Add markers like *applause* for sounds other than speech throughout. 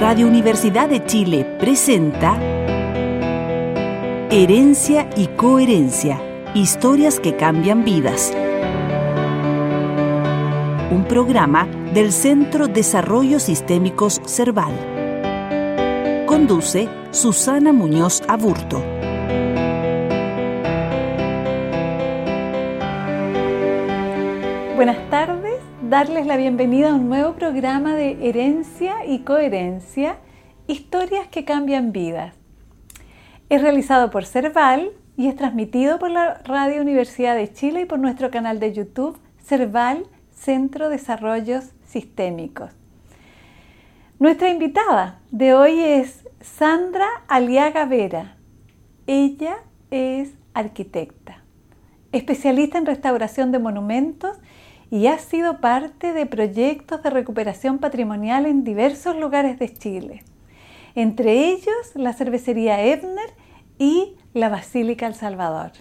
Radio Universidad de Chile presenta Herencia y Coherencia, historias que cambian vidas. Un programa del Centro Desarrollo Sistémicos Cerval. Conduce Susana Muñoz Aburto. Buenas tardes, darles la bienvenida a un nuevo programa de Herencia y Coherencia, historias que cambian vidas. Es realizado por Cerval y es transmitido por la Radio Universidad de Chile y por nuestro canal de YouTube Cerval Centro Desarrollos Sistémicos. Nuestra invitada de hoy es Sandra Aliaga Vera. Ella es arquitecta, especialista en restauración de monumentos y ha sido parte de proyectos de recuperación patrimonial en diversos lugares de Chile, entre ellos la cervecería Ebner y la Basílica El Salvador.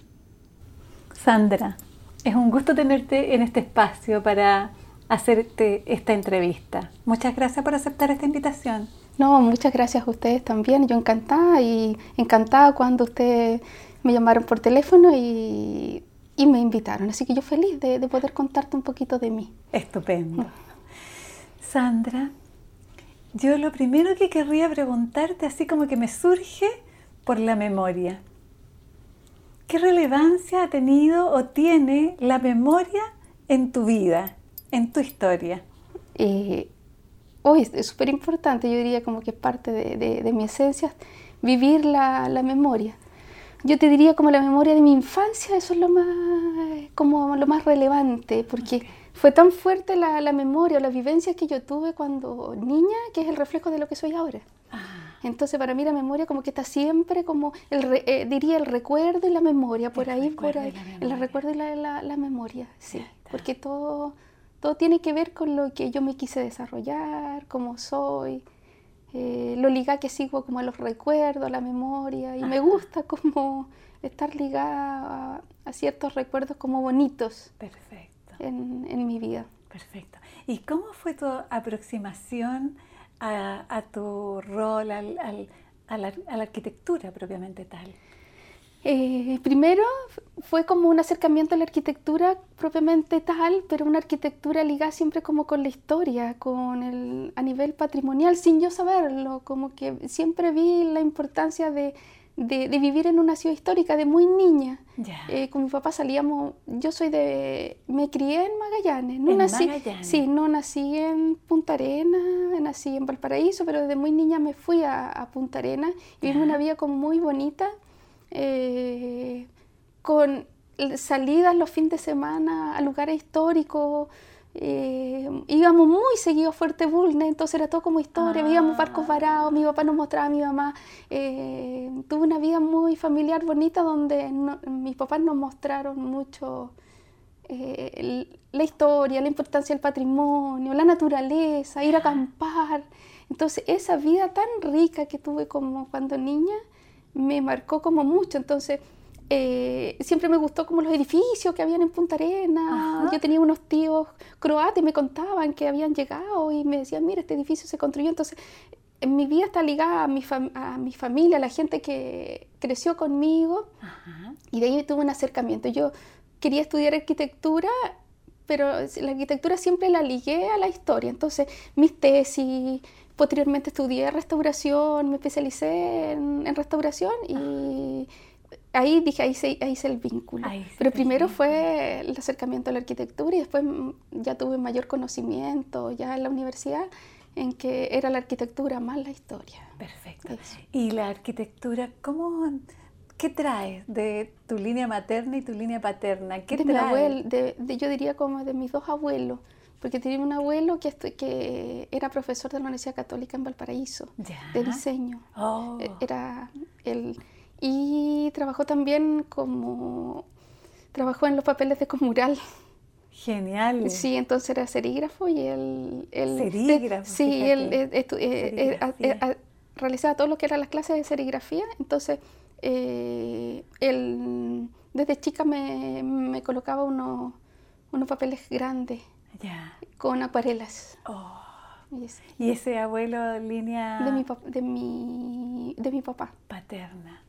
Sandra, es un gusto tenerte en este espacio para hacerte esta entrevista. Muchas gracias por aceptar esta invitación. No, muchas gracias a ustedes también. Yo encantada y encantada cuando ustedes me llamaron por teléfono y y me invitaron. Así que yo feliz de, poder contarte un poquito de mí. Estupendo. Sandra, yo lo primero que querría preguntarte, así como que me surge por la memoria. ¿Qué relevancia ha tenido o tiene la memoria en tu vida, en tu historia? Eh, hoy es súper importante, yo diría como que es parte de, mi esencia, vivir la, la memoria yo te diría como la memoria de mi infancia, eso es lo más, como lo más relevante, porque fue tan fuerte la, la memoria o las vivencias que yo tuve cuando niña, que es el reflejo de lo que soy ahora. Ah. Entonces para mí la memoria como que está siempre como, el eh, diría el recuerdo y la memoria, por ahí, por ahí, el recuerdo y la, la, la memoria, sí, porque todo, todo tiene que ver con lo que yo me quise desarrollar, cómo soy, eh, lo liga que sigo como a los recuerdos, a la memoria, y me gusta como estar ligada a, ciertos recuerdos como bonitos Perfecto. En, mi vida. Perfecto. ¿Y cómo fue tu aproximación a, tu rol, a la arquitectura propiamente tal? Eh, primero fue como un acercamiento a la arquitectura propiamente tal, pero una arquitectura ligada siempre como con la historia, con el, a nivel patrimonial, sin yo saberlo, como que siempre vi la importancia de, de, vivir en una ciudad histórica de muy niña. Eh, con mi papá salíamos, yo soy de, me crié en Magallanes, no nací, sí, no nací en Punta Arena, nací en Valparaíso, pero desde muy niña me fui a, Punta Arena y viví una vida como muy bonita eh, con salidas los fines de semana a lugares históricos. Eh, íbamos muy seguido a Fuerte Bulne, entonces era todo como historia, veíamos barcos ah. varados, mi papá nos mostraba a mi mamá. Eh, tuve una vida muy familiar, bonita, donde mis papás nos mostraron mucho la historia, la importancia del patrimonio, la naturaleza, ir a acampar. Entonces esa vida tan rica que tuve como cuando niña, me marcó como mucho. Entonces, eh, siempre me gustó como los edificios que habían en Punta Arena. Yo tenía unos tíos croatas y me contaban que habían llegado y me decían, mira, este edificio se construyó. Entonces, en mi vida está ligada a mi, a mi familia, a la gente que creció conmigo. Y de ahí tuve un acercamiento. Yo quería estudiar arquitectura pero la arquitectura siempre la ligué a la historia. Entonces, mis tesis, Posteriormente estudié restauración, me especialicé en, restauración y ahí dije, ahí hice, ahí el vínculo. Pero primero fue el acercamiento a la arquitectura y después ya tuve mayor conocimiento ya en la universidad en que era la arquitectura más la historia. Perfecto. ¿Y la arquitectura cómo, qué traes de tu línea materna y tu línea paterna? ¿Qué de de, yo diría como de mis dos abuelos porque tenía un abuelo que, que era profesor de la Universidad Católica en Valparaíso, de diseño. Oh. E, era él. Y trabajó también como, trabajó en los papeles de Comural. Genial. Sí, entonces era serígrafo y él... serígrafo. sí, él, eh, eh, realizaba todo lo que eran las clases de serigrafía, entonces eh, él desde chica me, me colocaba unos, unos papeles grandes con acuarelas. Oh, ¿Y ese abuelo línea? De mi, de, mi, de mi papá. Paterna.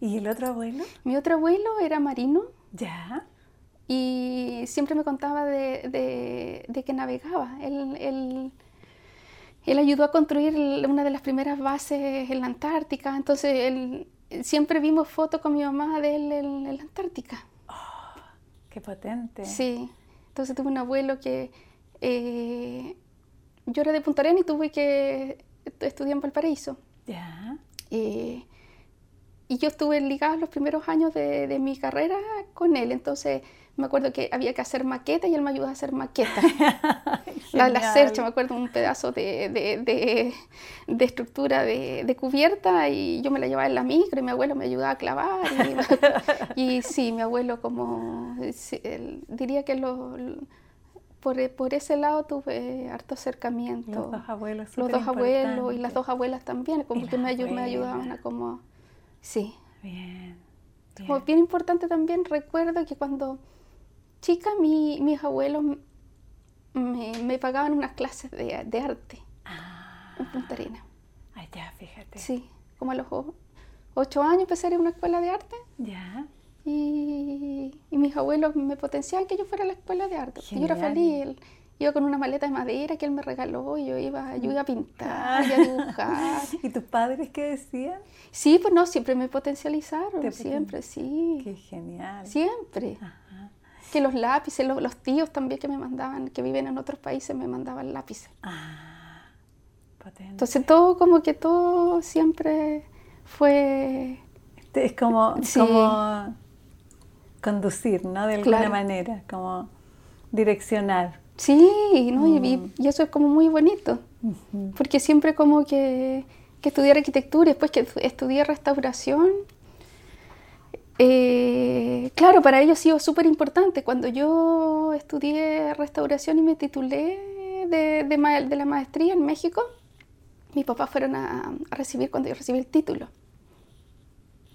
¿Y el otro abuelo? Mi otro abuelo era marino. Ya. Y siempre me contaba de, de, que navegaba. Él, él, él, ayudó a construir una de las primeras bases en la Antártica. Entonces, él, siempre vimos fotos con mi mamá de él en, la Antártica. Oh, ¡Qué potente! Sí. Entonces tuve un abuelo que... Eh, yo era de Punta Arenas y tuve que estudiar en Valparaíso. Ya. Eh, y yo estuve ligada los primeros años de, mi carrera con él, entonces me acuerdo que había que hacer maquetas y él me ayudó a hacer maquetas. *laughs* la, la cercha, me acuerdo un pedazo de, de, de estructura de, cubierta y yo me la llevaba en la micro y mi abuelo me ayudaba a clavar. Y, *laughs* sí, mi abuelo como, diría que lo, por, por, ese lado tuve harto acercamiento. Los dos abuelos. Los dos abuelos y las dos abuelas también, como que me, me ayudaban a como Sí. Bien. Como bien importante también, recuerdo que cuando chica mi, mis abuelos me, me, pagaban unas clases de, de arte ah. en Punta Arenas. Ah, ya, fíjate. Sí, como a los ocho años empecé a ir a una escuela de arte. Ya. Y, y, mis abuelos me potenciaban que yo fuera a la escuela de arte. Yo era feliz iba con una maleta de madera que él me regaló y yo iba, yo iba a pintar y a dibujar. *laughs* ¿Y tus padres qué decían? Sí, pues no, siempre me potencializaron, siempre, sí. Qué genial. Siempre. Que los lápices, los, tíos también que me mandaban, que viven en otros países, me mandaban lápices. Ah, potente. Entonces todo, como que todo siempre fue... Este, es como, como conducir, ¿no? De alguna manera, como direccionar. Sí, ¿no? Mm. y, eso es como muy bonito, porque siempre como que, que estudiar arquitectura y después que estudié restauración, eh, claro, para ellos ha sido súper importante. Cuando yo estudié restauración y me titulé de, de, la maestría en México, mis papás fueron a, recibir cuando yo recibí el título.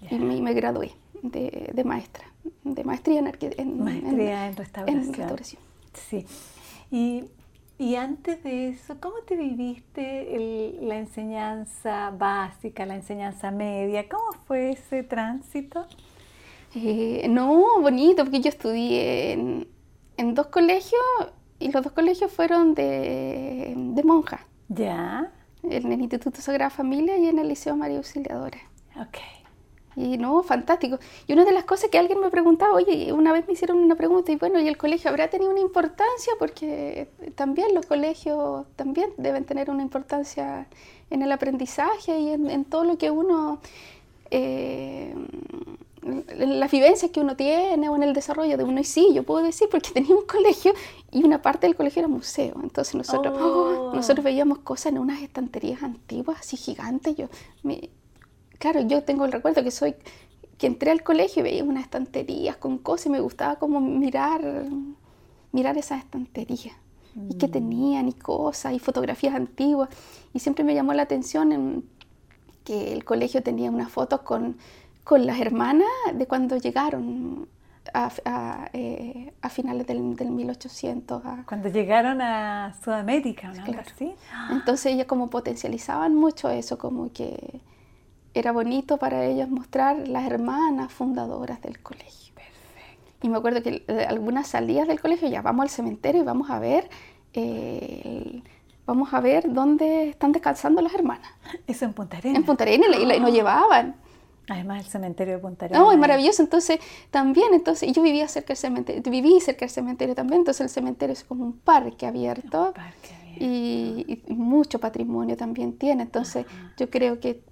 Y me, gradué de, maestra, de maestría en, en, maestría en, restauración. en restauración. Sí. Y, y antes de eso, ¿cómo te viviste la enseñanza básica, la enseñanza media? ¿Cómo fue ese tránsito? Eh, no, bonito, porque yo estudié en, en, dos colegios y los dos colegios fueron de, de monjas. ¿Ya? En el Instituto Sagrada Familia y en el Liceo María Auxiliadora. Ok. Y no, fantástico. Y una de las cosas que alguien me preguntaba, oye, una vez me hicieron una pregunta, y bueno, ¿y el colegio habrá tenido una importancia? Porque también los colegios también deben tener una importancia en el aprendizaje y en, todo lo que uno, eh, en las vivencias que uno tiene o en el desarrollo de uno. Y sí, yo puedo decir, porque tenía un colegio y una parte del colegio era museo. Entonces nosotros, oh. nosotros veíamos cosas en unas estanterías antiguas, así gigantes. Yo, me, claro, yo tengo el recuerdo que soy, que entré al colegio y veía unas estanterías con cosas y me gustaba como mirar, mirar esas estanterías. Y que mm. tenían y cosas y fotografías antiguas. Y siempre me llamó la atención en que el colegio tenía unas fotos con, con las hermanas de cuando llegaron a, eh, finales del, 1800. Cuando llegaron a Sudamérica, ¿no? Entonces ellas como potencializaban mucho eso, como que era bonito para ellos mostrar las hermanas fundadoras del colegio. Y me acuerdo que algunas salidas del colegio, ya vamos al cementerio y vamos a ver, eh, vamos a ver dónde están descansando las hermanas. Eso en Punta Arenas. En Punta Arenas y, nos llevaban. Además el cementerio de Punta Arenas. No, es maravilloso. Entonces, también, entonces, yo vivía cerca del cementerio, viví cerca del cementerio también, entonces el cementerio es como un parque abierto. Un parque abierto. Y, mucho patrimonio también tiene. Entonces, yo creo que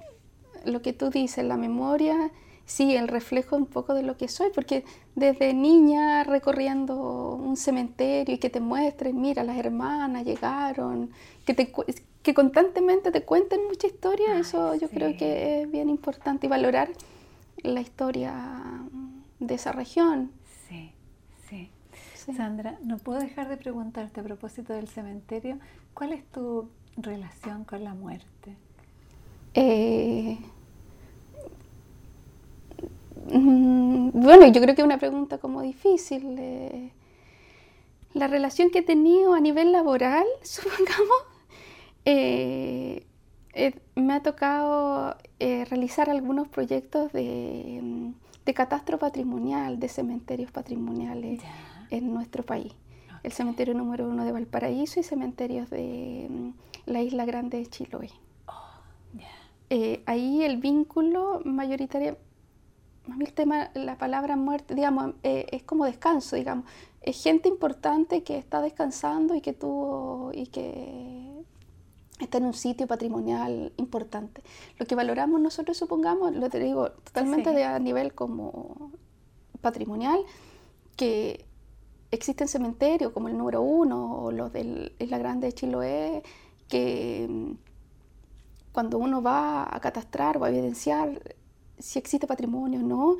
lo que tú dices, la memoria, sí, el reflejo un poco de lo que soy, porque desde niña recorriendo un cementerio y que te muestren, mira, las hermanas llegaron, que, te, que constantemente te cuenten mucha historia, eso yo creo que es bien importante y valorar la historia de esa región. Sí, sí. Sandra, no puedo dejar de preguntarte a propósito del cementerio, ¿cuál es tu relación con la muerte? Eh, bueno, yo creo que es una pregunta como difícil. Eh, la relación que he tenido a nivel laboral, *laughs* supongamos, Eh, eh, me ha tocado realizar algunos proyectos de, de, catastro patrimonial, de cementerios patrimoniales en nuestro país. El cementerio número uno de Valparaíso y cementerios de mm, la Isla Grande de Chiloé. Oh, ahí el vínculo mayoritario, a mí el tema, la palabra muerte, digamos, es como descanso, digamos. Es gente importante que está descansando y que tuvo y que está en un sitio patrimonial importante. Lo que valoramos nosotros, supongamos, lo te digo totalmente de a nivel como patrimonial, que existen cementerios como el número uno o los de Isla Grande de Chiloé, que mm, cuando uno va a catastrar o a evidenciar si existe patrimonio o no,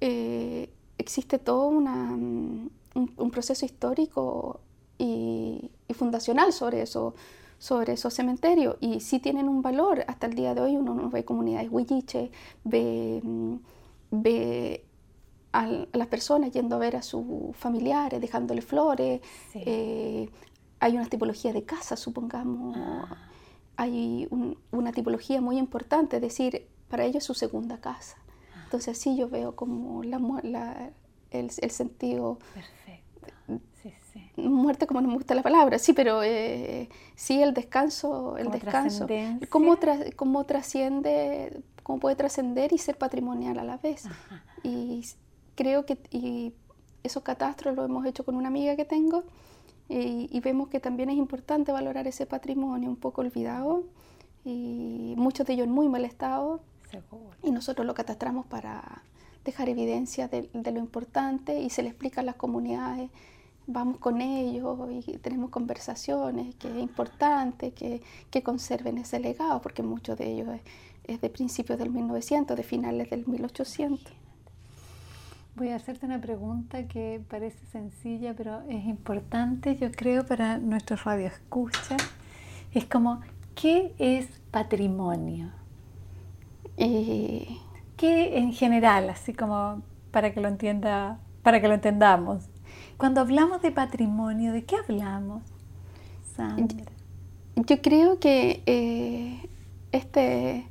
eh, existe todo mm, un, proceso histórico y, y fundacional sobre eso sobre esos cementerios y sí tienen un valor. Hasta el día de hoy uno ve comunidades huilliche, ve, mm, ve a, las personas yendo a ver a sus familiares, dejándole flores. Eh, hay una tipología de casa, supongamos. Ah. Hay una tipología muy importante, es decir, para ellos es su segunda casa. Entonces así yo veo como la, la el, el, sentido muerte como no me gusta la palabra, sí, pero eh, sí el descanso, el descanso, cómo, cómo trasciende, cómo puede trascender y ser patrimonial a la vez. Y creo que y esos catastros lo hemos hecho con una amiga que tengo y, vemos que también es importante valorar ese patrimonio un poco olvidado y muchos de ellos en muy mal estado. Y nosotros lo catastramos para dejar evidencia de, de, lo importante y se le explica a las comunidades vamos con ellos y tenemos conversaciones, que es importante que, que conserven ese legado, porque muchos de ellos es, de principios del 1900, de finales del 1800. Voy a hacerte una pregunta que parece sencilla, pero es importante, yo creo, para nuestros radioescuchas. Es como, ¿qué es patrimonio? Eh, ¿Qué en general, así como para que lo entienda, para que lo entendamos? Cuando hablamos de patrimonio, ¿de qué hablamos, Sandra? Yo creo que eh, este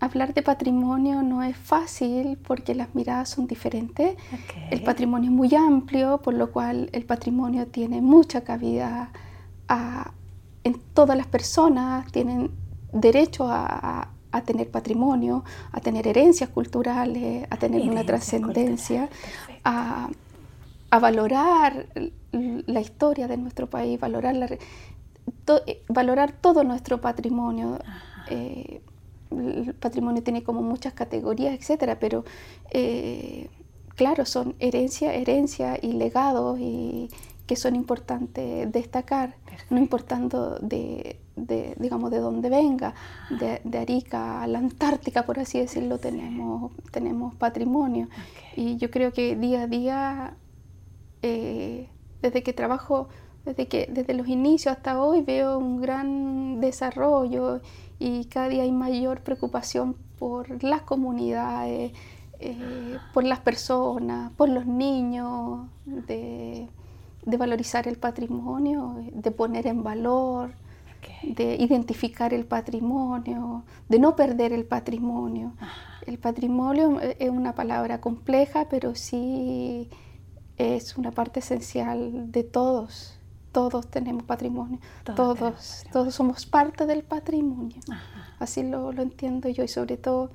hablar de patrimonio no es fácil porque las miradas son diferentes. El patrimonio es muy amplio, por lo cual el patrimonio tiene mucha cabida en todas las personas, tienen derecho a, tener patrimonio, a tener herencias culturales, a tener una trascendencia, a, a valorar la historia de nuestro país, valorar, valorar todo nuestro patrimonio. Eh, el patrimonio tiene como muchas categorías, etcétera, pero eh, claro, son herencia, herencia y legados y que son importantes destacar, no importando de, digamos, de dónde venga, de, Arica a la Antártica, por así decirlo, tenemos, tenemos patrimonio. Y yo creo que día a día eh, desde que trabajo, desde, que, desde los inicios hasta hoy veo un gran desarrollo y cada día hay mayor preocupación por las comunidades, eh, por las personas, por los niños, de, valorizar el patrimonio, de poner en valor, de identificar el patrimonio, de no perder el patrimonio. El patrimonio es una palabra compleja, pero sí es una parte esencial de todos. Todos tenemos patrimonio, todos, todos, somos parte del patrimonio. Así lo, lo, entiendo yo y sobre todo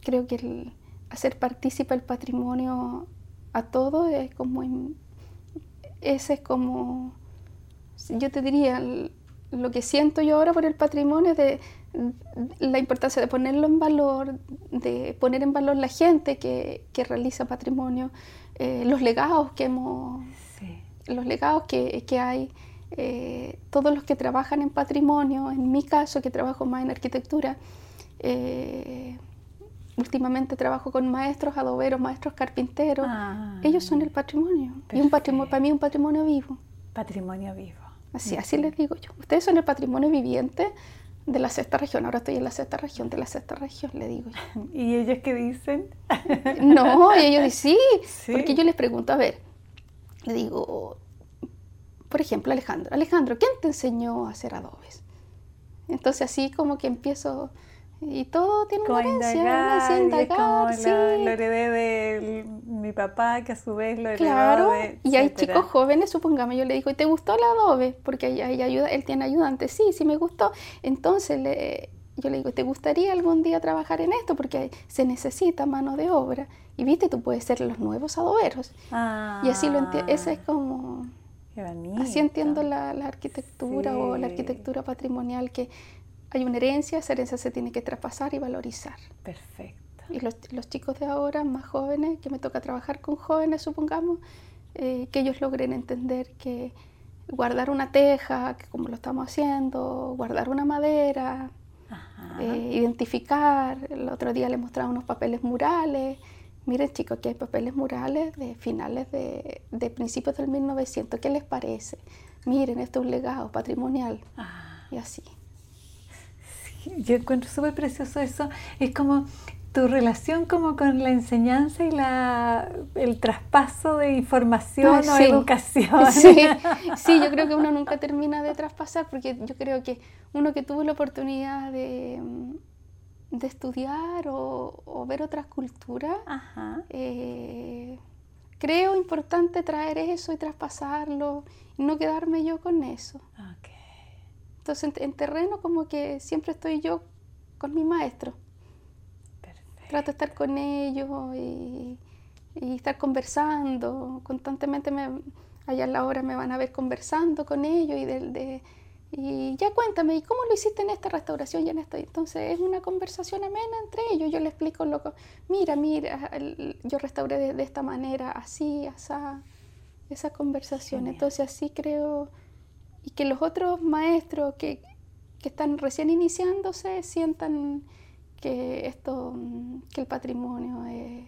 creo que el hacer partícipe el patrimonio a todo es como, ese es como, yo te diría, lo que siento yo ahora por el patrimonio es de la importancia de ponerlo en valor, de poner en valor la gente que, que realiza patrimonio, eh, los legados que hemos, los legados que, que hay, eh, todos los que trabajan en patrimonio, en mi caso que trabajo más en arquitectura, eh, últimamente trabajo con maestros adoberos, maestros carpinteros, ah, ellos son el patrimonio, y un patrimonio, para mí un patrimonio vivo. Patrimonio vivo. Así, así les digo yo. Ustedes son el patrimonio viviente de la sexta región, ahora estoy en la sexta región, de la sexta región, le digo yo. *laughs* ¿Y ellos qué dicen? *laughs* No, ellos dicen sí, porque yo les pregunto, a ver, le digo, por ejemplo, Alejandro, Alejandro, ¿quién te enseñó a hacer adobes? Entonces así como que empiezo y todo tiene como una herencia, indagar, una y es como indagar, lo, sí. lo heredé de mi papá, que a su vez lo heredó Claro, de... y hay etcétera. chicos jóvenes, supongamos, yo le digo, ¿y te gustó el adobe? Porque ahí ayuda, él tiene ayudante, sí, sí me gustó. Entonces le- yo le digo, ¿te gustaría algún día trabajar en esto? Porque se necesita mano de obra. Y viste, tú puedes ser los nuevos adoberos. Y así lo entiendo, ese es como... Ah, Qué bonito. Así entiendo la, la arquitectura o la arquitectura patrimonial, que hay una herencia, esa herencia se tiene que traspasar y valorizar. Perfecto. Y los, los chicos de ahora, más jóvenes, que me toca trabajar con jóvenes, supongamos, eh, que ellos logren entender que guardar una teja, que como lo estamos haciendo, guardar una madera, eh, identificar. El otro día les mostraba unos papeles murales. Miren chicos, aquí hay papeles murales de finales de, de principios del 1900. ¿Qué les parece? Miren, esto es un legado patrimonial. Ah, Y así. *laughs* yo encuentro súper precioso eso. Es como tu relación como con la enseñanza y la, el traspaso de información Ah, o sí. educación. *laughs* Sí, *laughs* sí, yo creo que uno nunca termina de traspasar porque yo creo que uno que tuvo la oportunidad de, de estudiar o, o ver otras culturas, Ajá. eh, creo importante traer eso y traspasarlo y no quedarme yo con eso. Ok. Entonces en, en terreno como que siempre estoy yo con mi maestro. Perfecto. Trato de estar con ellos y, y estar conversando. Constantemente me, allá a la hora me van a ver conversando con ellos y, del- de, y ya cuéntame, ¿y cómo lo hiciste en esta restauración y en esta? Entonces es una conversación amena entre ellos. Yo les explico lo que, mira, mira, yo restauré de, de esta manera, así, asá, esa conversación. Genial. Entonces así creo, y que los otros maestros que, que están recién iniciándose sientan que esto, que el patrimonio es,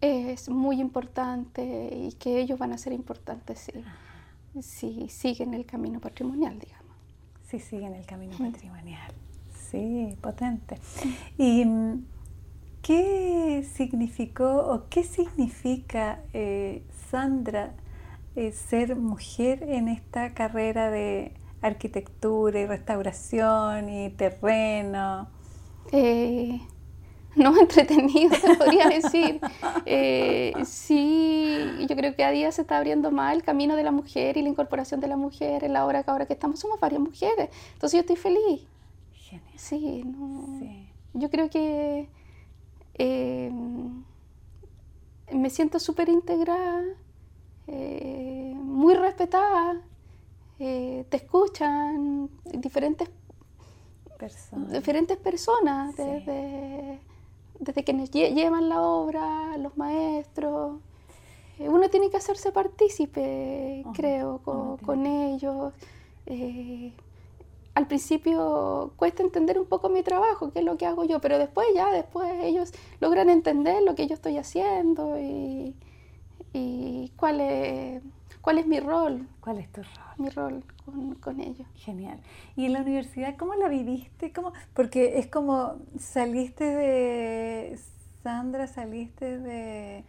es muy importante y que ellos van a ser importantes si, si siguen el camino patrimonial, digamos. Sí, sigue en el camino patrimonial. Sí, potente. ¿Y mm, qué significó o qué significa, eh, Sandra, eh, ser mujer en esta carrera de arquitectura y restauración y terreno? Eh, no *laughs* entretenido, te podría decir. Eh, sí, yo creo que a día se está abriendo más el camino de la mujer y la incorporación de la mujer en la hora que ahora que estamos somos varias mujeres. Entonces yo estoy feliz. Genial. Sí, no. Sí. Yo creo que eh, me siento súper integrada, eh, muy respetada, eh, te escuchan diferentes, Personas. diferentes personas, Sí. desde, desde quienes lle- llevan la obra, los maestros. Eh, Uno tiene que hacerse partícipe, creo, con, ellos. Eh, al principio cuesta entender un poco mi trabajo, qué es lo que hago yo, pero después ya, después ellos logran entender lo que yo estoy haciendo y, y cuál, es, cuál es mi rol, ¿Cuál es tu rol? mi rol con, con ellos. Genial. ¿Y en la universidad cómo la viviste? ¿Cómo? Porque es como saliste de Sandra, saliste de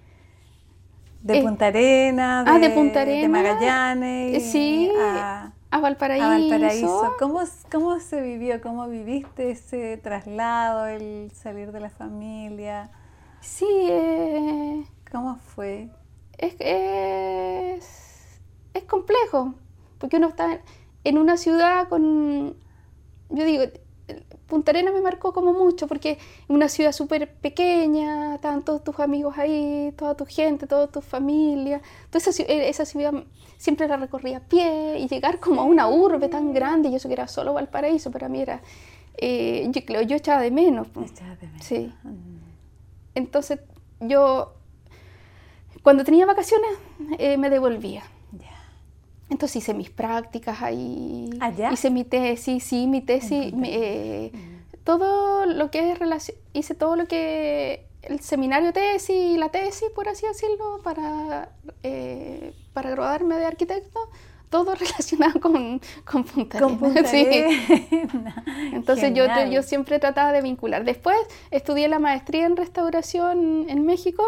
de Punta Arenas, ah, de Punta de Arenas, Magallanes, sí, a, A Valparaíso. a Valparaíso. ¿Cómo, ¿Cómo se vivió? ¿Cómo viviste ese traslado, el salir de la familia? Sí, eh, ¿Cómo fue? Es, es, es complejo, porque uno está en una ciudad con, yo digo, Punta Arenas me marcó como mucho, porque es una ciudad súper pequeña, estaban todos tus amigos ahí, toda tu gente, toda tu familia, toda esa, eh, esa ciudad siempre la recorría a pie y llegar como a una urbe tan grande, y eso que era solo Valparaíso, para mí era, eh, yo, echaba de menos. Echabas de menos. Sí. Mm. Entonces yo, cuando tenía vacaciones, eh, me devolvía. Entonces hice mis prácticas ahí, ¿Allá? hice mi tesis, sí, mi tesis, eh, todo lo que es hice todo lo que el seminario tesis y la tesis, por así decirlo, para, eh, para graduarme de arquitecto, todo *laughs* relacionado con, con Punta Con Punta sí. *laughs* Entonces yo, yo siempre trataba de vincular. Después estudié la maestría en restauración en México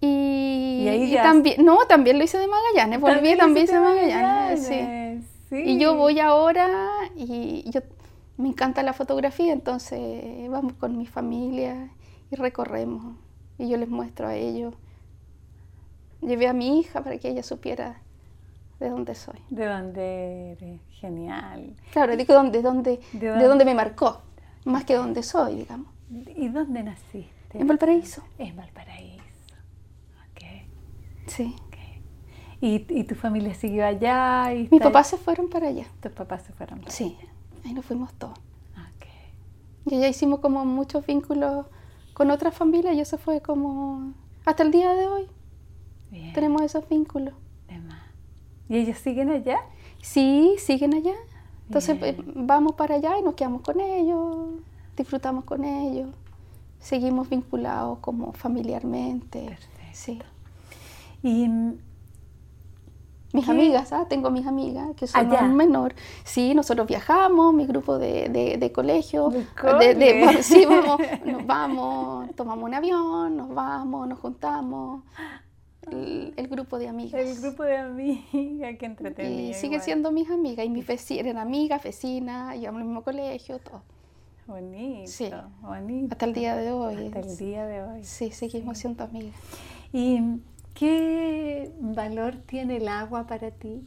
y, Y ahí y ya- también, no, también lo hice de Magallanes, volví, también, hice Magallanes, sí. Magallanes, sí. Y yo voy ahora y yo me encanta la fotografía, entonces vamos con mi familia y recorremos. Y yo les muestro a ellos. Llevé a mi hija para que ella supiera de dónde soy. De dónde eres, genial. Claro, digo dónde, dónde, de, dónde? me marcó, más que dónde soy, digamos. ¿Y dónde naciste? En Valparaíso. En Valparaíso. Sí. ¿Y, ¿Y, tu familia siguió allá? Y Mis papás se fueron para allá. ¿Tus papás se fueron para sí. allá? Ahí nos fuimos todos. Okay. Y ya hicimos como muchos vínculos con otras familias y eso fue como hasta el día de hoy. Tenemos esos vínculos. ¿Y ellos siguen allá? Sí, siguen allá. Entonces eh, vamos para allá y nos quedamos con ellos, disfrutamos con ellos, seguimos vinculados como familiarmente. Perfecto. Sí. Y mis amigas, ¿ah? tengo mis amigas que son Allá. menor. Sí, nosotros viajamos, mi grupo de, de, colegio. De, *laughs* sí, vamos, nos vamos, tomamos un avión, nos vamos, nos juntamos. El, grupo de amigas. El grupo de amigas, qué entretenido. Y sigue siendo mis amigas, y mis vecinas, eran amigas, vecinas, íbamos al mismo colegio, todo. Bonito, sí. bonito. Hasta el día de hoy. Hasta el día de hoy. Sí, seguimos siendo amigas. Y ¿Qué valor tiene el agua para ti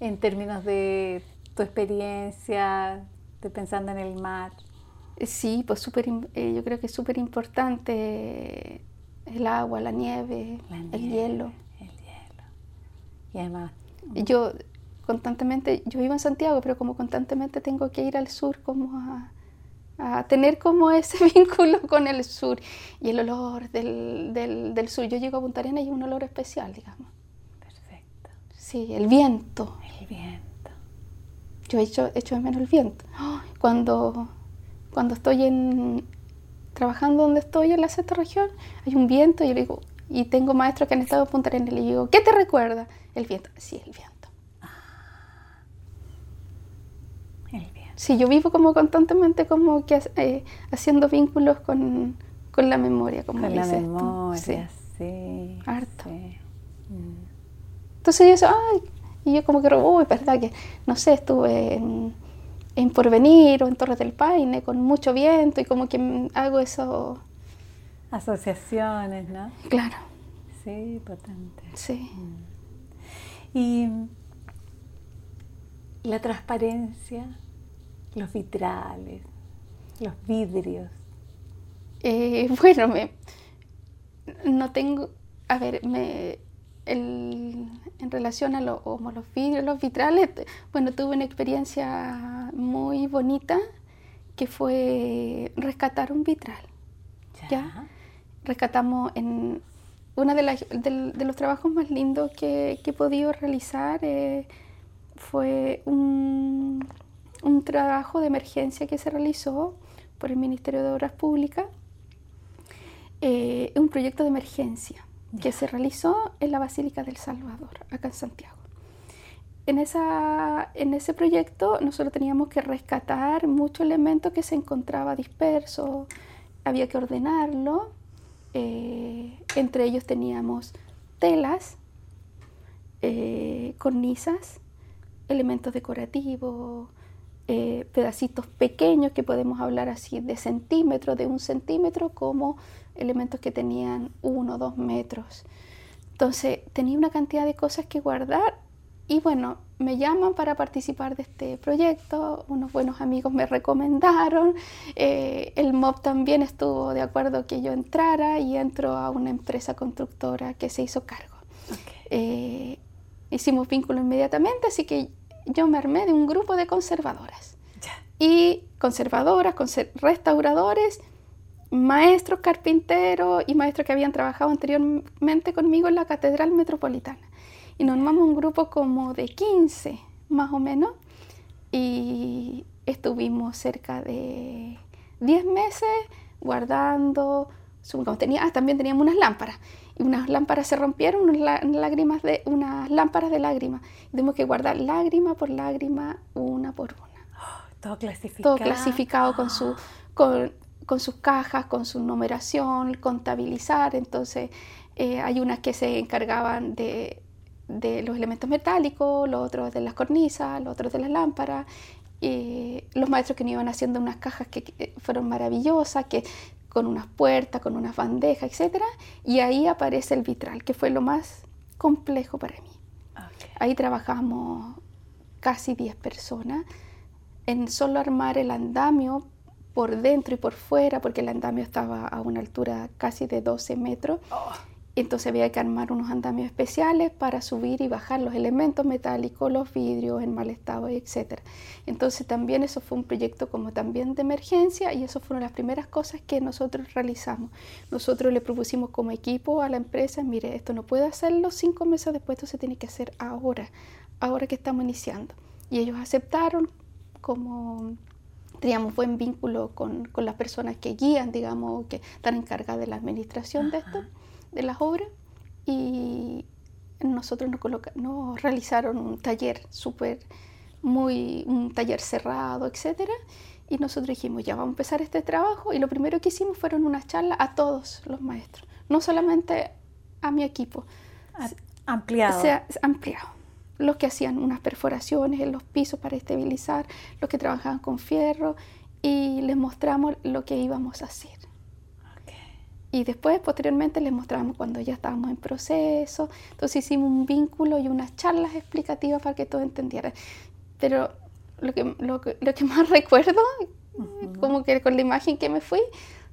en términos de tu experiencia, de pensando en el mar? Sí, pues super, eh, yo creo que es súper importante el agua, la nieve, el hielo. El hielo. Y además... Yo constantemente, yo vivo en Santiago, pero como constantemente tengo que ir al sur como a a tener como ese *laughs* vínculo con el sur y el olor del, del, sur. Yo llego a Punta Arenas y un olor especial, digamos. Perfecto. Sí, el viento. El viento. Yo he hecho, hecho de menos el viento. *gasps* Cuando, cuando estoy en, trabajando donde estoy en la sexta región, hay un viento y yo digo, y tengo maestros que han estado en Punta Arenas y le digo, ¿qué te recuerda? El viento. Sí, el viento. Sí, yo vivo como constantemente como que eh, haciendo vínculos con, con, la memoria, como Con la memoria, sí. Harto. Mm. Entonces yo, ay, y yo como que, uy, verdad que, no sé, estuve en, en, Porvenir o en Torres del Paine con mucho viento y como que hago eso. Asociaciones, ¿no? Claro. Sí, potente. Sí. Mm. Y la transparencia los vitrales, los vidrios. Eh, *laughs* bueno, me, no tengo, a ver, me, el, en relación a lo, los vidrios, los vitrales, bueno, tuve una experiencia muy bonita que fue rescatar un vitral. ¿ya? Rescatamos en uno de, de, los trabajos más lindos que, que he podido realizar eh, fue un un trabajo de emergencia que se realizó por el Ministerio de Obras Públicas, eh, un proyecto de emergencia que se realizó en la Basílica del Salvador, acá en Santiago. En, esa, en ese proyecto nosotros teníamos que rescatar muchos elementos que se encontraba dispersos, había que ordenarlo, eh, entre ellos teníamos telas, eh, cornisas, elementos decorativos, eh, pedacitos pequeños que podemos hablar así de centímetros, de un centímetro, como elementos que tenían uno o dos metros. Entonces tenía una cantidad de cosas que guardar y bueno, me llaman para participar de este proyecto, unos buenos amigos me recomendaron, eh, el MOB también estuvo de acuerdo que yo entrara y entro a una empresa constructora que se hizo cargo. Eh, hicimos vínculo inmediatamente, así que yo me armé de un grupo de conservadoras. Y conservadoras, restauradores, maestros carpinteros y maestros que habían trabajado anteriormente conmigo en la Catedral Metropolitana. Y nos armamos un grupo como de 15, más o menos, y estuvimos cerca de 10 meses guardando, tenía, ah, también teníamos unas lámparas y unas lámparas se rompieron, unas, lágrimas de, unas lámparas de lágrimas. Tenemos que guardar lágrima por lágrima, una por una. *gasps* todo clasificado. Todo clasificado con, su, con, con, sus cajas, con su numeración, contabilizar. Entonces, eh, hay unas que se encargaban de, de los elementos metálicos, los otros de las cornisas, los otros de las lámparas. Y los maestros que nos iban haciendo unas cajas que fueron maravillosas, que con unas puertas, con unas bandejas, etc. Y ahí aparece el vitral, que fue lo más complejo para mí. Ahí trabajamos casi 10 personas en solo armar el andamio por dentro y por fuera, porque el andamio estaba a una altura casi de 12 metros. Oh. Entonces había que armar unos andamios especiales para subir y bajar los elementos metálicos, los vidrios en mal estado, etc. Entonces también eso fue un proyecto como también de emergencia y eso fueron las primeras cosas que nosotros realizamos. Nosotros le propusimos como equipo a la empresa, mire, esto no puede hacerlo cinco meses después, esto se tiene que hacer ahora, ahora que estamos iniciando. Y ellos aceptaron como teníamos buen vínculo con, con, las personas que guían, digamos, que están encargadas de la administración de esto de las obras y nosotros nos, nos realizaron un taller súper, muy, un taller cerrado, etcétera, y nosotros dijimos, ya vamos a empezar este trabajo, y lo primero que hicimos fueron unas charlas a todos los maestros, no solamente a mi equipo. Ampliado. O sea, ampliado. Los que hacían unas perforaciones en los pisos para estabilizar, los que trabajaban con fierro, y les mostramos lo que íbamos a hacer. Y después, posteriormente, les mostramos cuando ya estábamos en proceso. Entonces hicimos un vínculo y unas charlas explicativas para que todos entendieran. Pero lo que, lo que, *laughs* más recuerdo, como que con la imagen que me fui,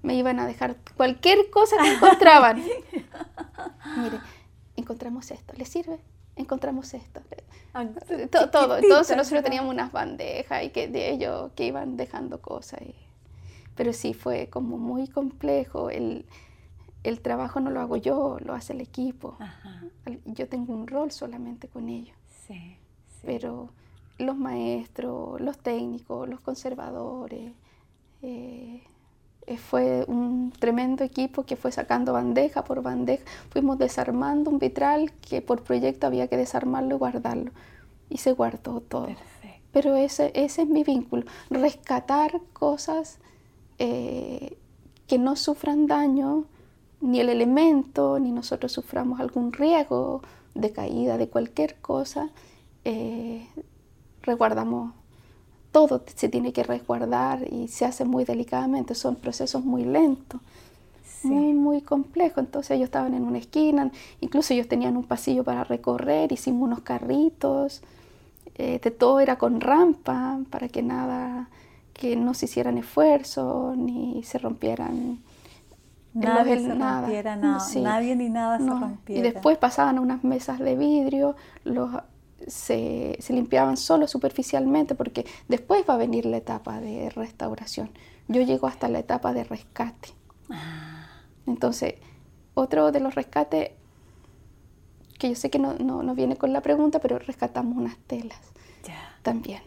me iban a dejar cualquier cosa que encontraban. *laughs* Mire, encontramos esto, ¿le sirve? Encontramos esto. Ah, todo, Entonces nosotros teníamos unas bandejas y que de ellos que iban dejando cosas. Pero sí fue como muy complejo el el trabajo no lo hago yo, lo hace el equipo. Yo tengo un rol solamente con ellos. Sí, Pero los maestros, los técnicos, los conservadores, eh, fue un tremendo equipo que fue sacando bandeja por bandeja. Fuimos desarmando un vitral que por proyecto había que desarmarlo y guardarlo. Y se guardó todo. Pero ese, ese es mi vínculo, rescatar cosas eh, que no sufran daño, ni el elemento, ni nosotros suframos algún riesgo de caída de cualquier cosa, eh, resguardamos todo, se tiene que resguardar y se hace muy delicadamente, son procesos muy lentos. Muy, muy complejos. Entonces ellos estaban en una esquina, incluso ellos tenían un pasillo para recorrer, hicimos unos carritos, eh, de todo era con rampa para que nada, que no se hicieran esfuerzos ni se rompieran Nadie se rompiera nada, nadie ni nada se rompiera. Y después pasaban a unas mesas de vidrio, los, se, se, limpiaban solo superficialmente porque después va a venir la etapa de restauración. Yo llego hasta la etapa de rescate. Ah. Entonces, otro de los rescates, que yo sé que no, no, viene con la pregunta, pero rescatamos unas telas también,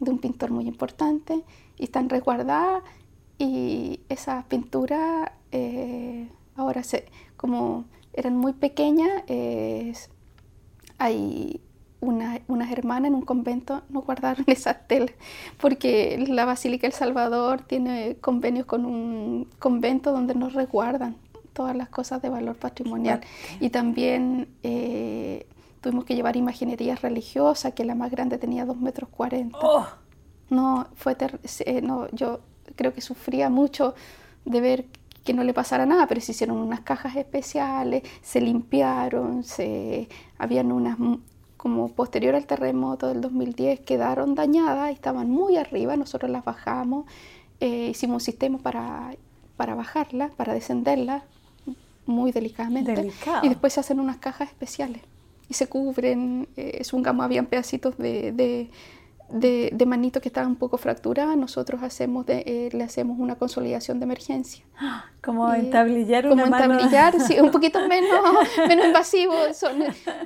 de un pintor muy importante, y están resguardadas y esa pintura eh, ahora se, como eran muy pequeñas, hay una, unas hermanas en un convento no guardaron *laughs* esas telas porque la Basílica del Salvador tiene convenios con un convento donde nos resguardan todas las cosas de valor patrimonial. Y también eh, tuvimos que llevar imaginería religiosa que la más grande tenía 2 metros 40 no fue no yo creo que sufría mucho de ver que no le pasara nada, pero se hicieron unas cajas especiales, se limpiaron, se habían unas como posterior al terremoto del 2010 quedaron dañadas, estaban muy arriba, nosotros las bajamos, eh, hicimos un sistema para, para bajarlas, para descenderlas muy delicadamente y después se hacen unas cajas especiales y se cubren, eh, es un gamo, habían pedacitos de de, de manito que estaba un poco fracturada, nosotros hacemos eh, le hacemos una consolidación de emergencia. *gasps* Como entablillar una Como entablillar, sí, un poquito *laughs* menos, menos invasivo,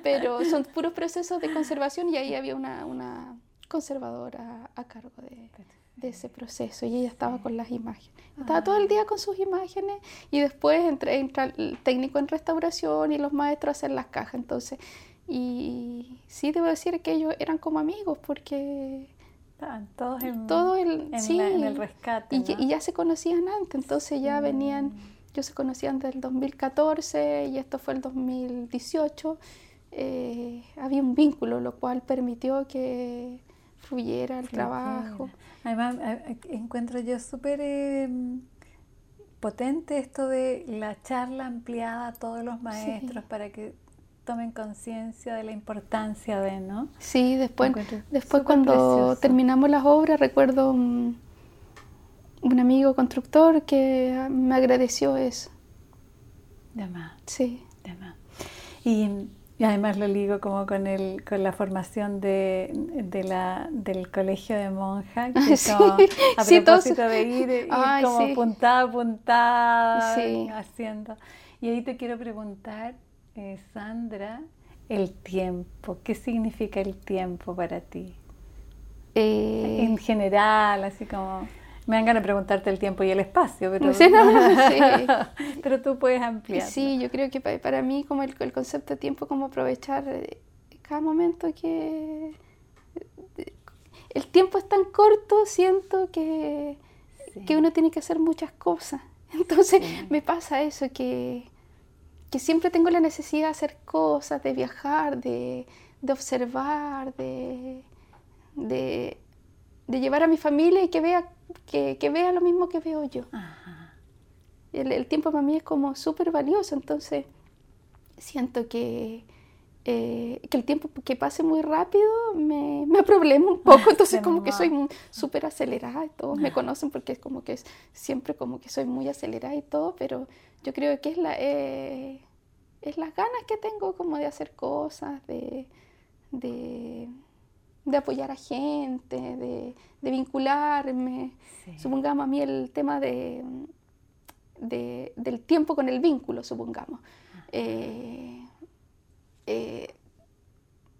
pero son puros procesos de conservación y ahí había una, una conservadora a cargo de, de, ese proceso y ella estaba con las imágenes. Estaba todo el día con sus imágenes y después entra, entra el técnico en restauración y los maestros a hacer las cajas. Entonces, y sí, debo decir que ellos eran como amigos porque... Estaban todos en, todo el, en, el rescate. Y, ya se conocían antes, entonces ya venían, ellos se conocían del 2014 y esto fue el 2018. Eh, había un vínculo, lo cual permitió que fluyera el trabajo. Además, encuentro yo súper em, potente esto de la charla ampliada a todos los maestros para que tomen conciencia de la importancia de, ¿no? Sí, después, después cuando terminamos las obras, recuerdo un, amigo constructor que me agradeció eso. De más. Sí. De más. Y, además lo ligo como con el con la formación de, la, del colegio de monjas, que *laughs* a *laughs* propósito de ir, como puntada puntada haciendo. Y ahí te quiero preguntar eh, Sandra, el tiempo. ¿Qué significa el tiempo para ti? Eh, en general, así como... Me dan ganas de preguntarte el tiempo y el espacio, pero, *laughs* *laughs* pero tú puedes ampliar. Sí, yo creo que para mí como el, concepto de tiempo, como aprovechar eh, cada momento que... El tiempo es tan corto, siento que, que uno tiene que hacer muchas cosas. *laughs* Entonces me pasa eso, que, que siempre tengo la necesidad de hacer cosas, de viajar, de, observar, de, de, llevar a mi familia y que vea, que, vea lo mismo que veo yo. El, tiempo para mí es como súper valioso, entonces siento que, eh, que el tiempo que pase muy rápido me, *laughs* me problema un poco, *laughs* entonces como que soy súper acelerada y todos me conocen porque es como que es, siempre como que soy muy acelerada y todo, pero yo creo que es, la, eh, es las ganas que tengo como de hacer cosas, de, de, apoyar a gente, de, vincularme. Supongamos a mí el tema de, del tiempo con el vínculo, supongamos. Eh, eh,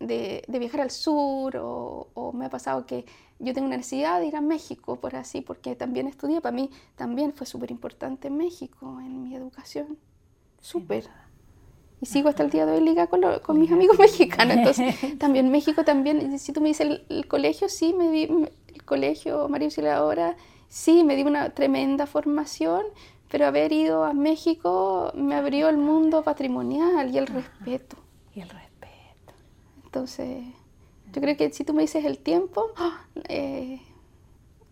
de, viajar al sur o, o, me ha pasado que yo tengo una necesidad de ir a México por así, porque también estudié, para mí también fue súper importante México en mi educación, súper. y sigo hasta el día de hoy liga con, con mis amigos mexicanos. Entonces, también México, también, si tú me dices el, colegio, sí, me di, el colegio María Auxiliadora, sí, me di una tremenda formación, pero haber ido a México me abrió el mundo patrimonial y el respeto. Y el respeto. Entonces, yo creo que si tú me dices el tiempo, *gasps* eh,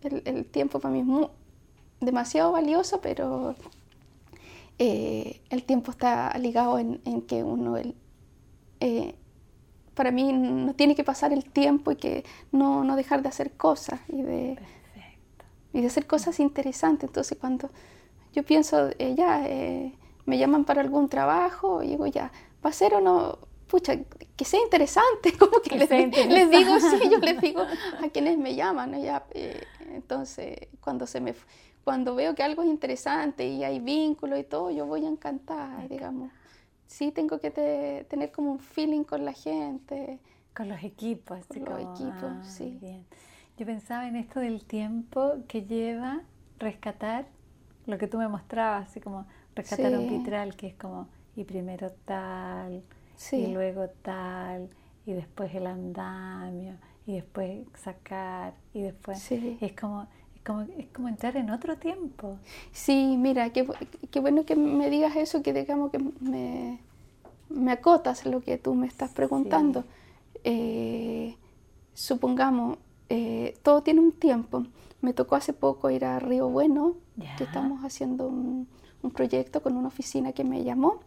el, tiempo para mí es muy, demasiado valioso, pero eh, el tiempo está ligado en, que uno, eh, para mí no tiene que pasar el tiempo y que no, no dejar de hacer cosas y de, y de hacer cosas interesantes. Entonces cuando yo pienso, ya, me llaman para algún trabajo, y digo, ya, ¿va a ser o no? Pucha, que sea interesante, *laughs* como que, les, digo, sí, yo les digo *laughs* a quienes me llaman, eh, entonces cuando se me cuando veo que algo es interesante y hay vínculo y todo, yo voy a encantar, digamos. Sí tengo que tener como un feeling con la gente. Con los equipos. Con los equipos, ah, sí. Bien. Yo pensaba en esto del tiempo que lleva rescatar lo que tú me mostrabas, así como rescatar un pitral, que es como, y primero tal, y luego tal, y después el andamio, y después sacar, y después es como es como, es como entrar en otro tiempo. Sí, mira, qué, qué bueno que me digas eso, que digamos que me, me acotas lo que tú me estás preguntando. Eh, supongamos, eh, todo tiene un tiempo. Me tocó hace poco ir a Río Bueno, que estamos haciendo un, un, proyecto con una oficina que me llamó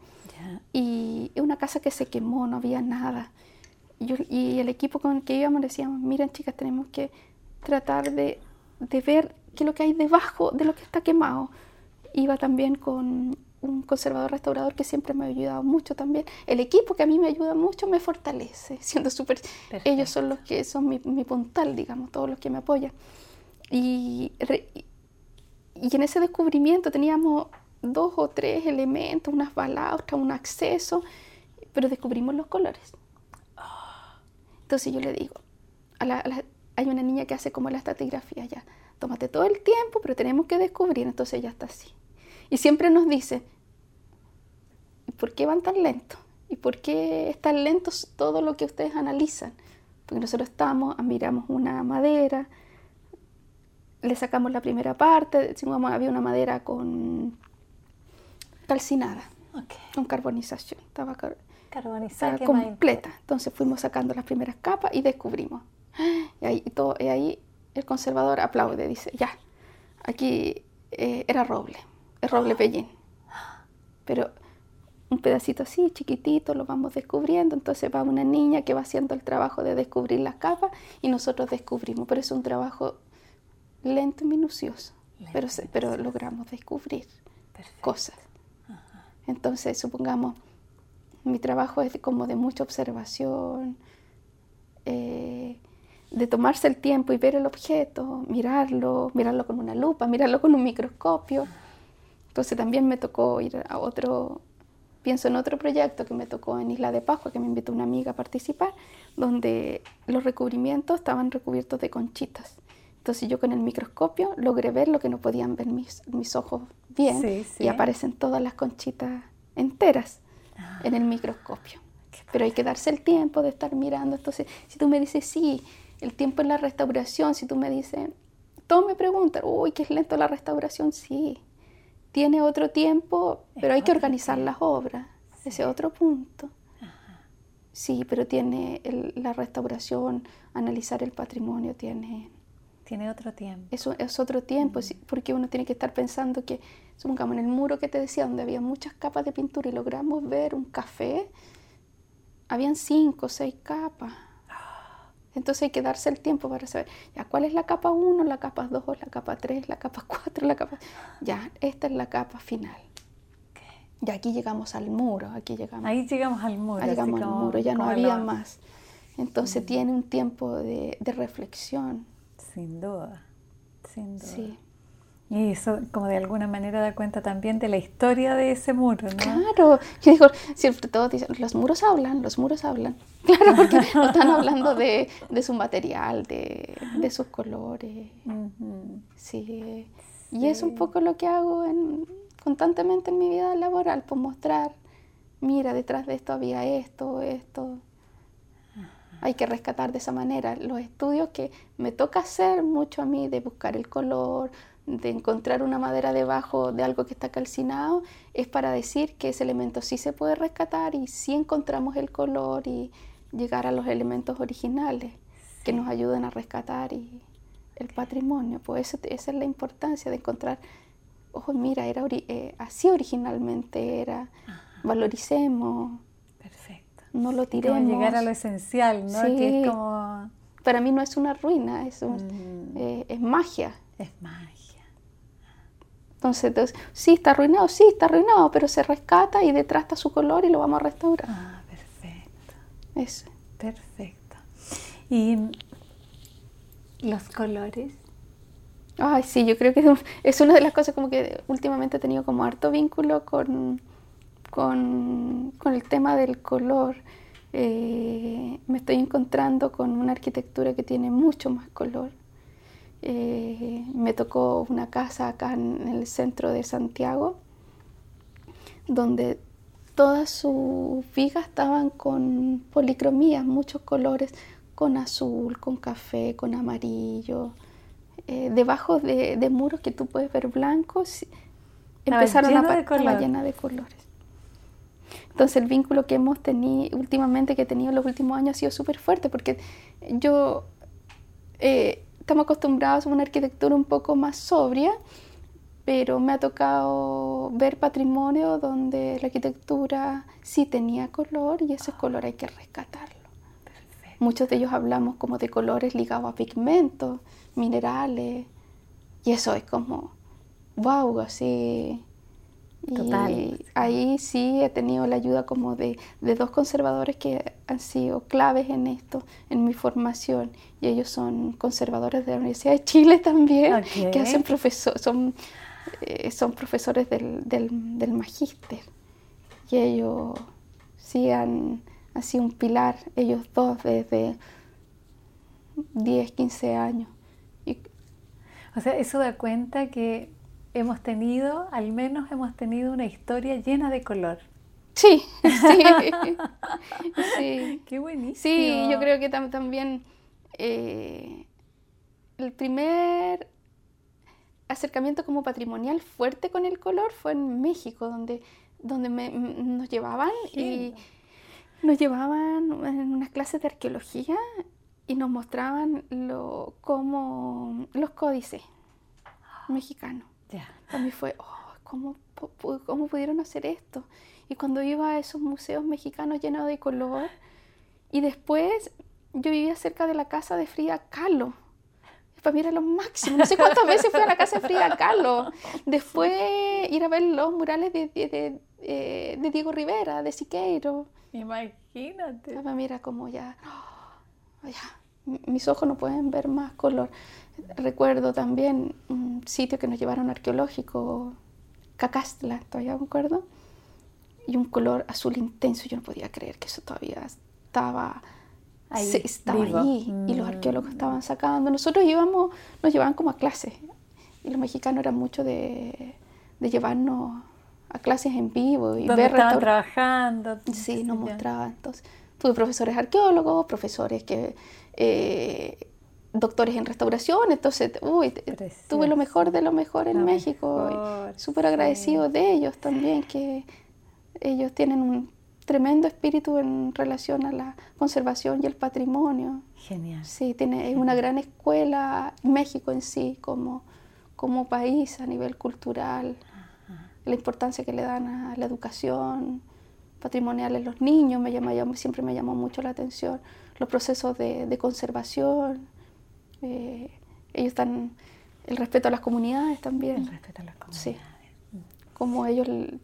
y una casa que se quemó, no había nada. y el equipo con el que íbamos decíamos, miren chicas, tenemos que tratar de, de ver qué es lo que hay debajo de lo que está quemado. Iba también con un conservador restaurador que siempre me ha ayudado mucho también. El equipo que a mí me ayuda mucho me fortalece, *laughs* siendo súper... Ellos son los que son mi, mi, puntal, digamos, todos los que me apoyan. Y, y en ese descubrimiento teníamos dos o tres elementos, unas balaustras, un acceso, pero descubrimos los colores. Entonces yo le digo, hay una niña que hace como la estratigrafía ya, tómate todo el tiempo, pero tenemos que descubrir, entonces ella está así. Y siempre nos dice, ¿por qué van tan lentos? ¿Y por qué es tan lento todo lo que ustedes analizan? Porque nosotros estamos, miramos una madera, le sacamos la primera parte, decimos, había una madera con calcinada, con carbonización. Estaba carbonizada completa. Entonces fuimos sacando las primeras capas y descubrimos. Y ahí, todo, y ahí el conservador aplaude, dice, ya, aquí eh, era roble, es roble pellín. Pero un pedacito así, chiquitito, lo vamos descubriendo. Entonces va una niña que va haciendo el trabajo de descubrir las capas y nosotros descubrimos. Pero es un trabajo lento y minucioso, pero, pero logramos descubrir cosas. Entonces, supongamos, mi trabajo es como de mucha observación, eh, de tomarse el tiempo y ver el objeto, mirarlo, mirarlo con una lupa, mirarlo con un microscopio. Entonces también me tocó ir a otro, pienso en otro proyecto que me tocó en Isla de Pascua, que me invitó una amiga a participar, donde los recubrimientos estaban recubiertos de conchitas. Entonces yo con el microscopio logré ver lo que no podían ver mis, mis ojos bien y aparecen todas las conchitas enteras en el microscopio. Pero hay que darse el tiempo de estar mirando. Entonces, si tú me dices, sí, el tiempo en la restauración, si tú me dices, todos me preguntan, uy, qué es lento la restauración, sí, tiene otro tiempo, pero hay que organizar las obras, ese otro punto. Sí, pero tiene la restauración, analizar el patrimonio, tiene... Tiene otro tiempo. Eso es otro tiempo, porque uno tiene que estar pensando que, supongamos, en el muro que te decía, donde había muchas capas de pintura y logramos ver un café, habían cinco o seis capas. Entonces hay que darse el tiempo para saber, ya, ¿cuál es la capa 1, la capa 2, la capa 3, la capa 4, la capa... Ya, esta es la capa final. Y aquí llegamos al muro, aquí llegamos. Ahí llegamos al muro. Ahí llegamos al muro, ya no había más. Entonces mm. tiene un tiempo de, de, reflexión. Sin duda, sin duda. Sí. Y eso como de alguna manera da cuenta también de la historia de ese muro, ¿no? Claro, yo digo, siempre todos dicen, los muros hablan, los muros hablan. *laughs* Claro, porque están hablando de, de, su material, de, de sus colores. sí. Y es un poco lo que hago en, constantemente en mi vida laboral, por mostrar, mira, detrás de esto había esto, esto. Hay que rescatar de esa manera los estudios que me toca hacer mucho a mí, de buscar el color, de encontrar una madera debajo de algo que está calcinado, es para decir que ese elemento sí se puede rescatar y sí encontramos el color y llegar a los elementos originales que nos ayuden a rescatar y el patrimonio. Pues esa es la importancia de encontrar, ojo, mira, era eh, así originalmente era, valoricemos. No lo tiremos. llegar a lo esencial, ¿no? Que es como... Para mí no es una ruina, es, eh, es magia. Es magia. Entonces, sí, está arruinado, sí, está arruinado, pero se rescata y detrás está su color y lo vamos a restaurar. Ah, perfecto. Eso. Perfecto. ¿Y los colores? Ay, sí, yo creo que es una de las cosas como que últimamente he tenido como harto vínculo con, con, el tema del color. Eh, me estoy encontrando con una arquitectura que tiene mucho más color eh, me tocó una casa acá en el centro de Santiago, donde todas sus vigas estaban con policromía, muchos colores, con azul, con café, con amarillo. Eh, debajo de, muros que tú puedes ver blancos, empezaron a estar llena de colores. Entonces el vínculo que hemos tenido últimamente, que he tenido en los últimos años, ha sido súper fuerte, porque yo eh, estamos acostumbrados a una arquitectura un poco más sobria, pero me ha tocado ver patrimonio donde la arquitectura sí tenía color y ese color hay que rescatarlo. Muchos de ellos hablamos como de colores ligados a pigmentos, minerales, y eso es como, wow, así Total. ahí sí he tenido la ayuda como de, dos conservadores que han sido claves en esto, en mi formación. Y ellos son conservadores de la Universidad de Chile *laughs* también, que hacen profesor, son, eh, son profesores del, del, magíster. Y ellos sí han, han sido un pilar, ellos dos desde 10, 15 años. o sea, eso da cuenta que hemos tenido, al menos hemos tenido una historia llena de color. Sí, sí. *laughs* sí. Qué buenísimo. Sí, yo creo que también eh, el primer acercamiento como patrimonial fuerte con el color fue en México, donde, donde nos llevaban y nos llevaban en unas clases de arqueología y nos mostraban lo, como los códices mexicanos. Para mí fue, oh, ¿cómo, ¿cómo pudieron hacer esto? Y cuando iba a esos museos mexicanos llenos de color, y después yo vivía cerca de la casa de Frida Kahlo. Para mí era lo máximo. No sé cuántas veces fui a la casa de Frida Kahlo. Después ir a ver los murales de, de- de, eh, de Diego Rivera, de Siqueiro. Imagínate. Para mí era como ya, oh, ya, mis ojos no pueden ver más color. Recuerdo también un sitio que nos llevaron arqueológico, Cacastla, todavía me acuerdo, y un color azul intenso. Yo no podía creer que eso todavía estaba Ahí, se- estaba vivo. ahí y los Mm. arqueólogos estaban sacando. Nosotros íbamos, nos llevaban como a clases y los mexicanos eran mucho de, de llevarnos a clases en vivo y ¿Dónde ver estaban trabajando? Sí, nos mostraban. Entonces, tuve profesores arqueólogos, profesores que eh, doctores en restauración, entonces, uy, Precioso. tuve lo mejor de lo mejor en Lo México. Súper sí. agradecido de ellos también, que ellos tienen un tremendo espíritu en relación a la conservación y el patrimonio. Genial. Sí, tiene es una gran escuela, México en sí, como, como país a nivel cultural, la importancia que le dan a la educación patrimonial en los niños, me llama, llama- siempre me llamó mucho la atención, los procesos de, de conservación, eh, ellos están, el respeto a las comunidades también, El respeto a las Sí. comunidades. cómo ellos l-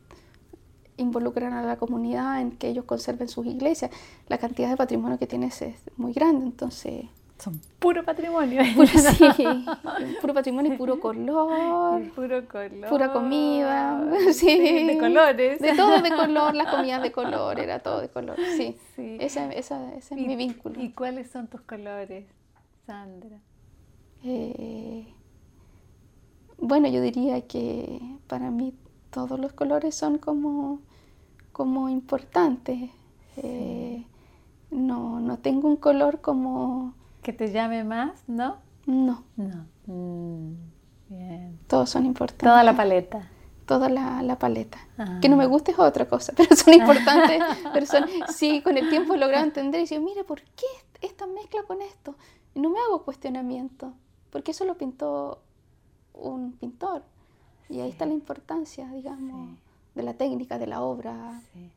involucran a la comunidad en que ellos conserven sus iglesias, la cantidad de patrimonio que tienes es muy grande, entonces... Son puro patrimonio. *laughs* Puro, sí, *laughs* puro patrimonio y puro color, puro color. pura comida, *laughs* sí. de colores. De todo de color, las comidas de color, era todo de color, sí. Sí. Ese, esa- ese es ¿Y- mi vínculo. ¿Y cuáles son tus colores, Sandra? Eh, bueno, yo diría que para mí todos los colores son como, como importantes. Eh, no, no tengo un color como... ¿Que te llame más? ¿No? No, No. Mm, bien. todos son importantes. Toda la paleta. toda la, la paleta. Ah. Que no me guste es otra cosa, *laughs* pero son importantes. pero son, sí, con el tiempo he logrado entender y decir, mira, ¿por qué esta mezcla con esto? Y no me hago cuestionamiento, porque eso lo pintó un pintor. Y ahí está la importancia, digamos, Sí. de la técnica, de la obra. Sí.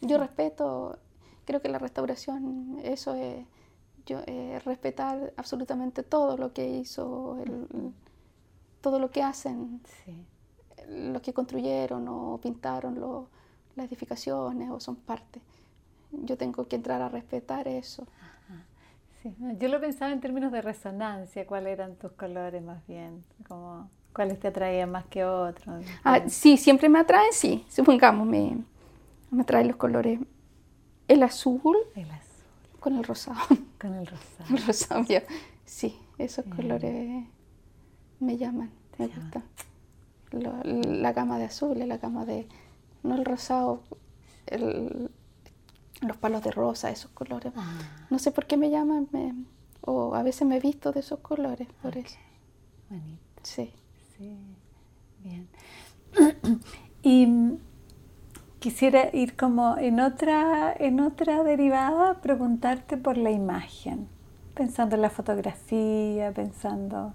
Yo respeto, creo que la restauración, eso es yo, eh, respetar absolutamente todo lo que hizo, el- todo lo que hacen Sí. los que construyeron o pintaron lo- las edificaciones o son parte. Yo tengo que entrar a respetar eso. Sí, no, yo lo pensaba en términos de resonancia, cuáles eran tus colores más bien, como cuáles te atraían más que otros. Ah, sí, siempre me atraen, sí. Supongamos, me, me atraen los colores. El azul El azul con el rosado. con el rosado. *laughs* El rosado, ya. Sí, esos Bien. colores me llaman, me gustan. Lo- la gama de azules, la gama de... No el rosado, el- los palos de rosa, esos colores. Ah, No sé por qué me llaman, me- o a veces me he visto de esos colores, por ok, eso. bonito, Sí. sí, bien. *clears throat* y quisiera ir como en otra, en otra derivada, preguntarte por la imagen, pensando en la fotografía, pensando,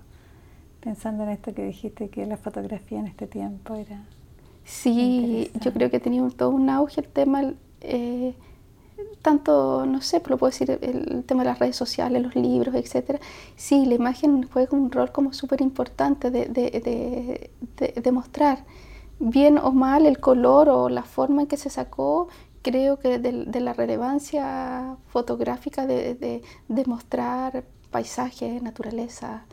pensando en esto que dijiste que la fotografía en este tiempo era Sí, yo creo que tenido todo un auge el tema, eh, tanto, no sé, lo puedo decir, el, tema de las redes sociales, los libros, etcétera. Sí, la imagen juega un rol como súper importante de, de, de- de mostrar bien o mal el color o la forma en que se sacó. Creo que de, de la relevancia fotográfica de, de, de mostrar paisajes, naturaleza,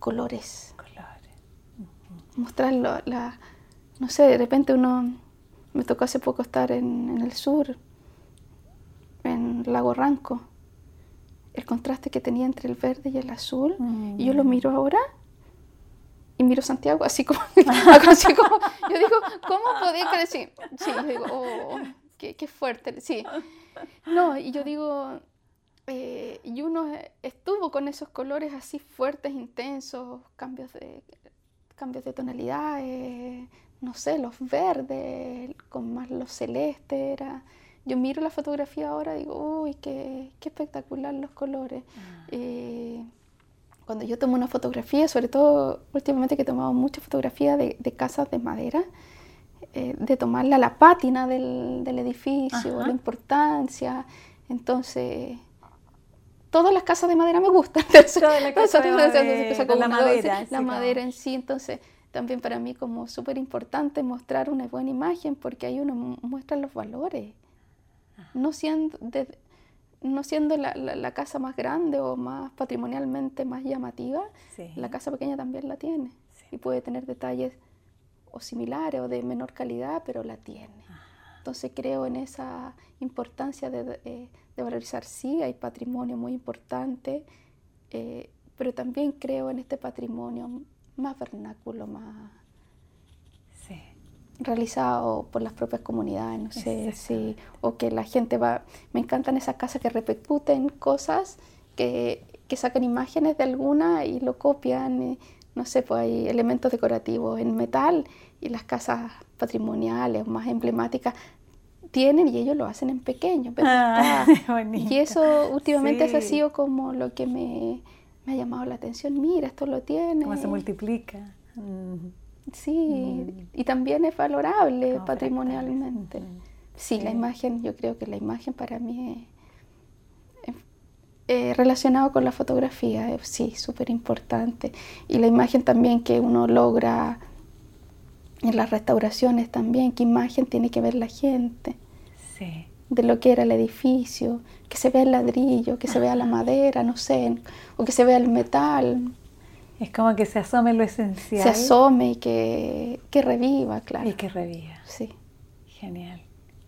colores colores. mostrar lo- la, no sé, de repente uno, me tocó hace poco estar en, en el sur, en Lago Ranco, el contraste que tenía entre el verde y el azul, y yo lo miro ahora miro Santiago así como, *laughs* así como yo digo, ¿cómo podía creer? Sí, yo digo, oh, qué, qué fuerte, sí. No, y yo digo, eh, y uno estuvo con esos colores así fuertes, intensos, cambios de, cambios de tonalidades, no sé, los verdes, con más los celestes, era, yo miro la fotografía ahora y digo, uy, qué, qué espectacular los colores. Ah. Eh, cuando yo tomo una fotografía, sobre todo últimamente que he tomado muchas fotografías de, de casas de madera, eh, de tomarla la pátina del, del edificio, Ajá. la importancia. Entonces, todas las casas de madera me gustan. *laughs* Entonces, Toda la casa de entonces, madera, como la madera, la en sí. Entonces, también para mí como súper importante mostrar una buena imagen porque ahí uno mu- muestra los valores. No siendo, de- no siendo la, la- la casa más grande o más patrimonialmente más llamativa, Sí. la casa pequeña también la tiene. Y puede tener detalles o similares o de menor calidad, pero la tiene. Entonces creo en esa importancia de, eh, de valorizar, sí, hay patrimonio muy importante, eh, pero también creo en este patrimonio más vernáculo, más. Realizado por las propias comunidades, no sé, sí, o que la gente va, me encantan esas casas que repercuten cosas, que, que sacan imágenes de alguna y lo copian, no sé, pues hay elementos decorativos en metal y las casas patrimoniales más emblemáticas tienen y ellos lo hacen en pequeño, pero Ah, *laughs* y eso últimamente eso ha Sí. sido como lo que me, me ha llamado la atención, mira, esto lo tiene. Cómo se multiplica. Mm. Sí, y también es valorable Como patrimonialmente. Sí, la imagen, yo creo que la imagen para mí es, eh, relacionado con la fotografía, es, sí, súper importante. Y la imagen también que uno logra en las restauraciones también, qué imagen tiene que ver la gente Sí. de lo que era el edificio, que se vea el ladrillo, que se vea la madera, no sé, o que se vea el metal, Es como que se asome lo esencial. se asome y que, que reviva, claro. Y que reviva. Sí. Genial,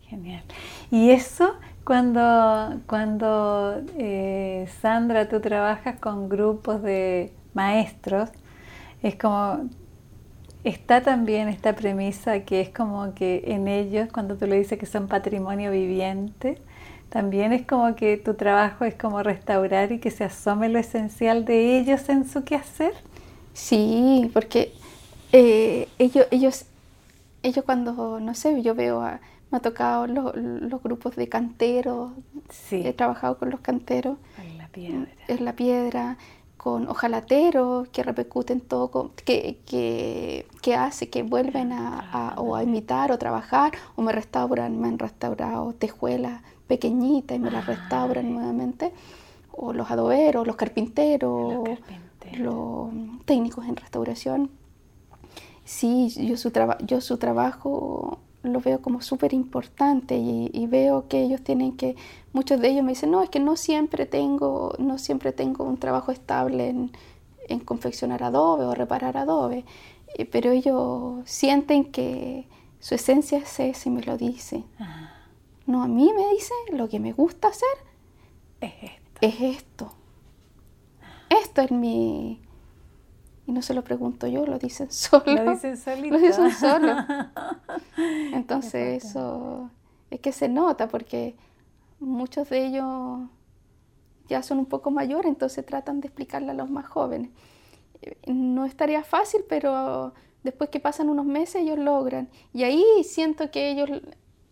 genial. Y eso cuando, cuando eh, Sandra, tú trabajas con grupos de maestros, es como, está también esta premisa que es como que en ellos, cuando tú le dices que son patrimonio viviente, también es como que tu trabajo es como restaurar y que se asome lo esencial de ellos en su quehacer. Sí, porque eh, ellos, ellos, ellos cuando, no sé, yo veo, a- me ha tocado lo- los grupos de canteros, Sí, he trabajado con los canteros con la piedra. en la piedra, con ojalateros que repercuten todo, que, que, que hace que vuelven a, a- o a imitar o trabajar, o me restauran, me han restaurado tejuelas pequeñitas y me las restauran nuevamente, o los adoberos, los carpinteros, Los carpinteros. los técnicos en restauración. Sí, yo su, yo su trabajo lo veo como súper importante y, y veo que ellos tienen que, muchos de ellos me dicen, no, es que no siempre tengo, no siempre tengo un trabajo estable en, en confeccionar adobe o reparar adobe, Eh, pero ellos sienten que su esencia es esa y me lo dicen. Ah, No, a mí me dicen, lo que me gusta hacer es esto. es esto. Esto es mi... Y no se lo pregunto yo, lo dicen *laughs* solo. Lo dicen solito. Lo dicen solo. *laughs* Entonces eso es que se nota porque muchos de ellos ya son un poco mayores, entonces tratan de explicarle a los más jóvenes. No es tarea fácil, pero después que pasan unos meses ellos logran. Y ahí siento que ellos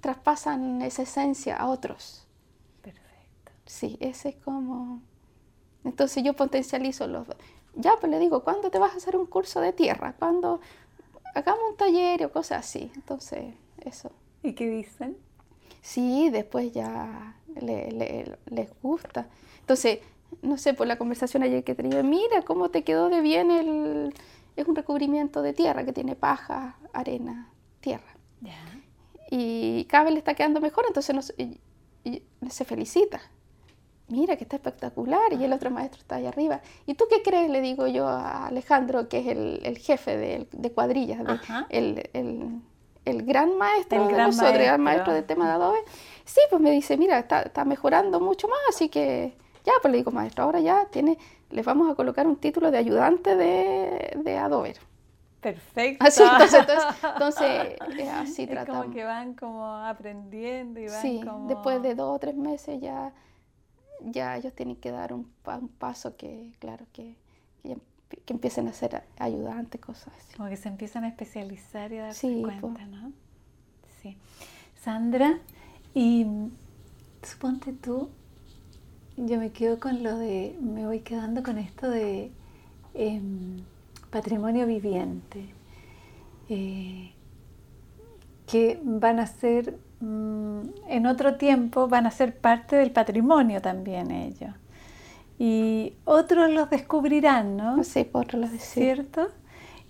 traspasan esa esencia a otros. Perfecto. Sí, ese es como... Entonces yo potencializo los dos. Ya, pues le digo, ¿cuándo te vas a hacer un curso de tierra? ¿Cuándo hagamos un taller o cosas así? Entonces, eso. ¿Y qué dicen? Sí, después ya le- le- les gusta. Entonces, no sé, por la conversación ayer que tenía, mira cómo te quedó de bien el... Es un recubrimiento de tierra que tiene paja, arena, tierra. Ya. Y cada vez le está quedando mejor, entonces nos- y- y se felicita. Mira que está espectacular y el otro maestro está ahí arriba. ¿Y tú qué crees? Le digo yo a Alejandro, que es el, el jefe de, de cuadrillas, de- el, el- el gran maestro El de gran nosotros, el gran maestro. maestro de tema de Adobe. Sí, pues me dice, mira, está, está mejorando mucho más, así que ya, pues le digo, maestro, ahora ya tiene, les vamos a colocar un título de ayudante de, de Adobe. Perfecto. Así, entonces, entonces, *laughs* entonces, eh, así es tratamos. como que van como aprendiendo y van Sí, como... después de dos o tres meses ya, ya ellos tienen que dar un, un paso que, claro, que, que, empiecen a ser ayudantes, cosas así. Como que se empiezan a especializar y a darse Sí, cuenta. ¿no? Sí. Sandra, Y suponte tú, yo me quedo con lo de, me voy quedando con esto de em, patrimonio viviente, eh, que van a ser, mm, en otro tiempo, van a ser parte del patrimonio también ellos. Y otros los descubrirán, ¿no? Sí, otros los descubrirán. ¿Cierto?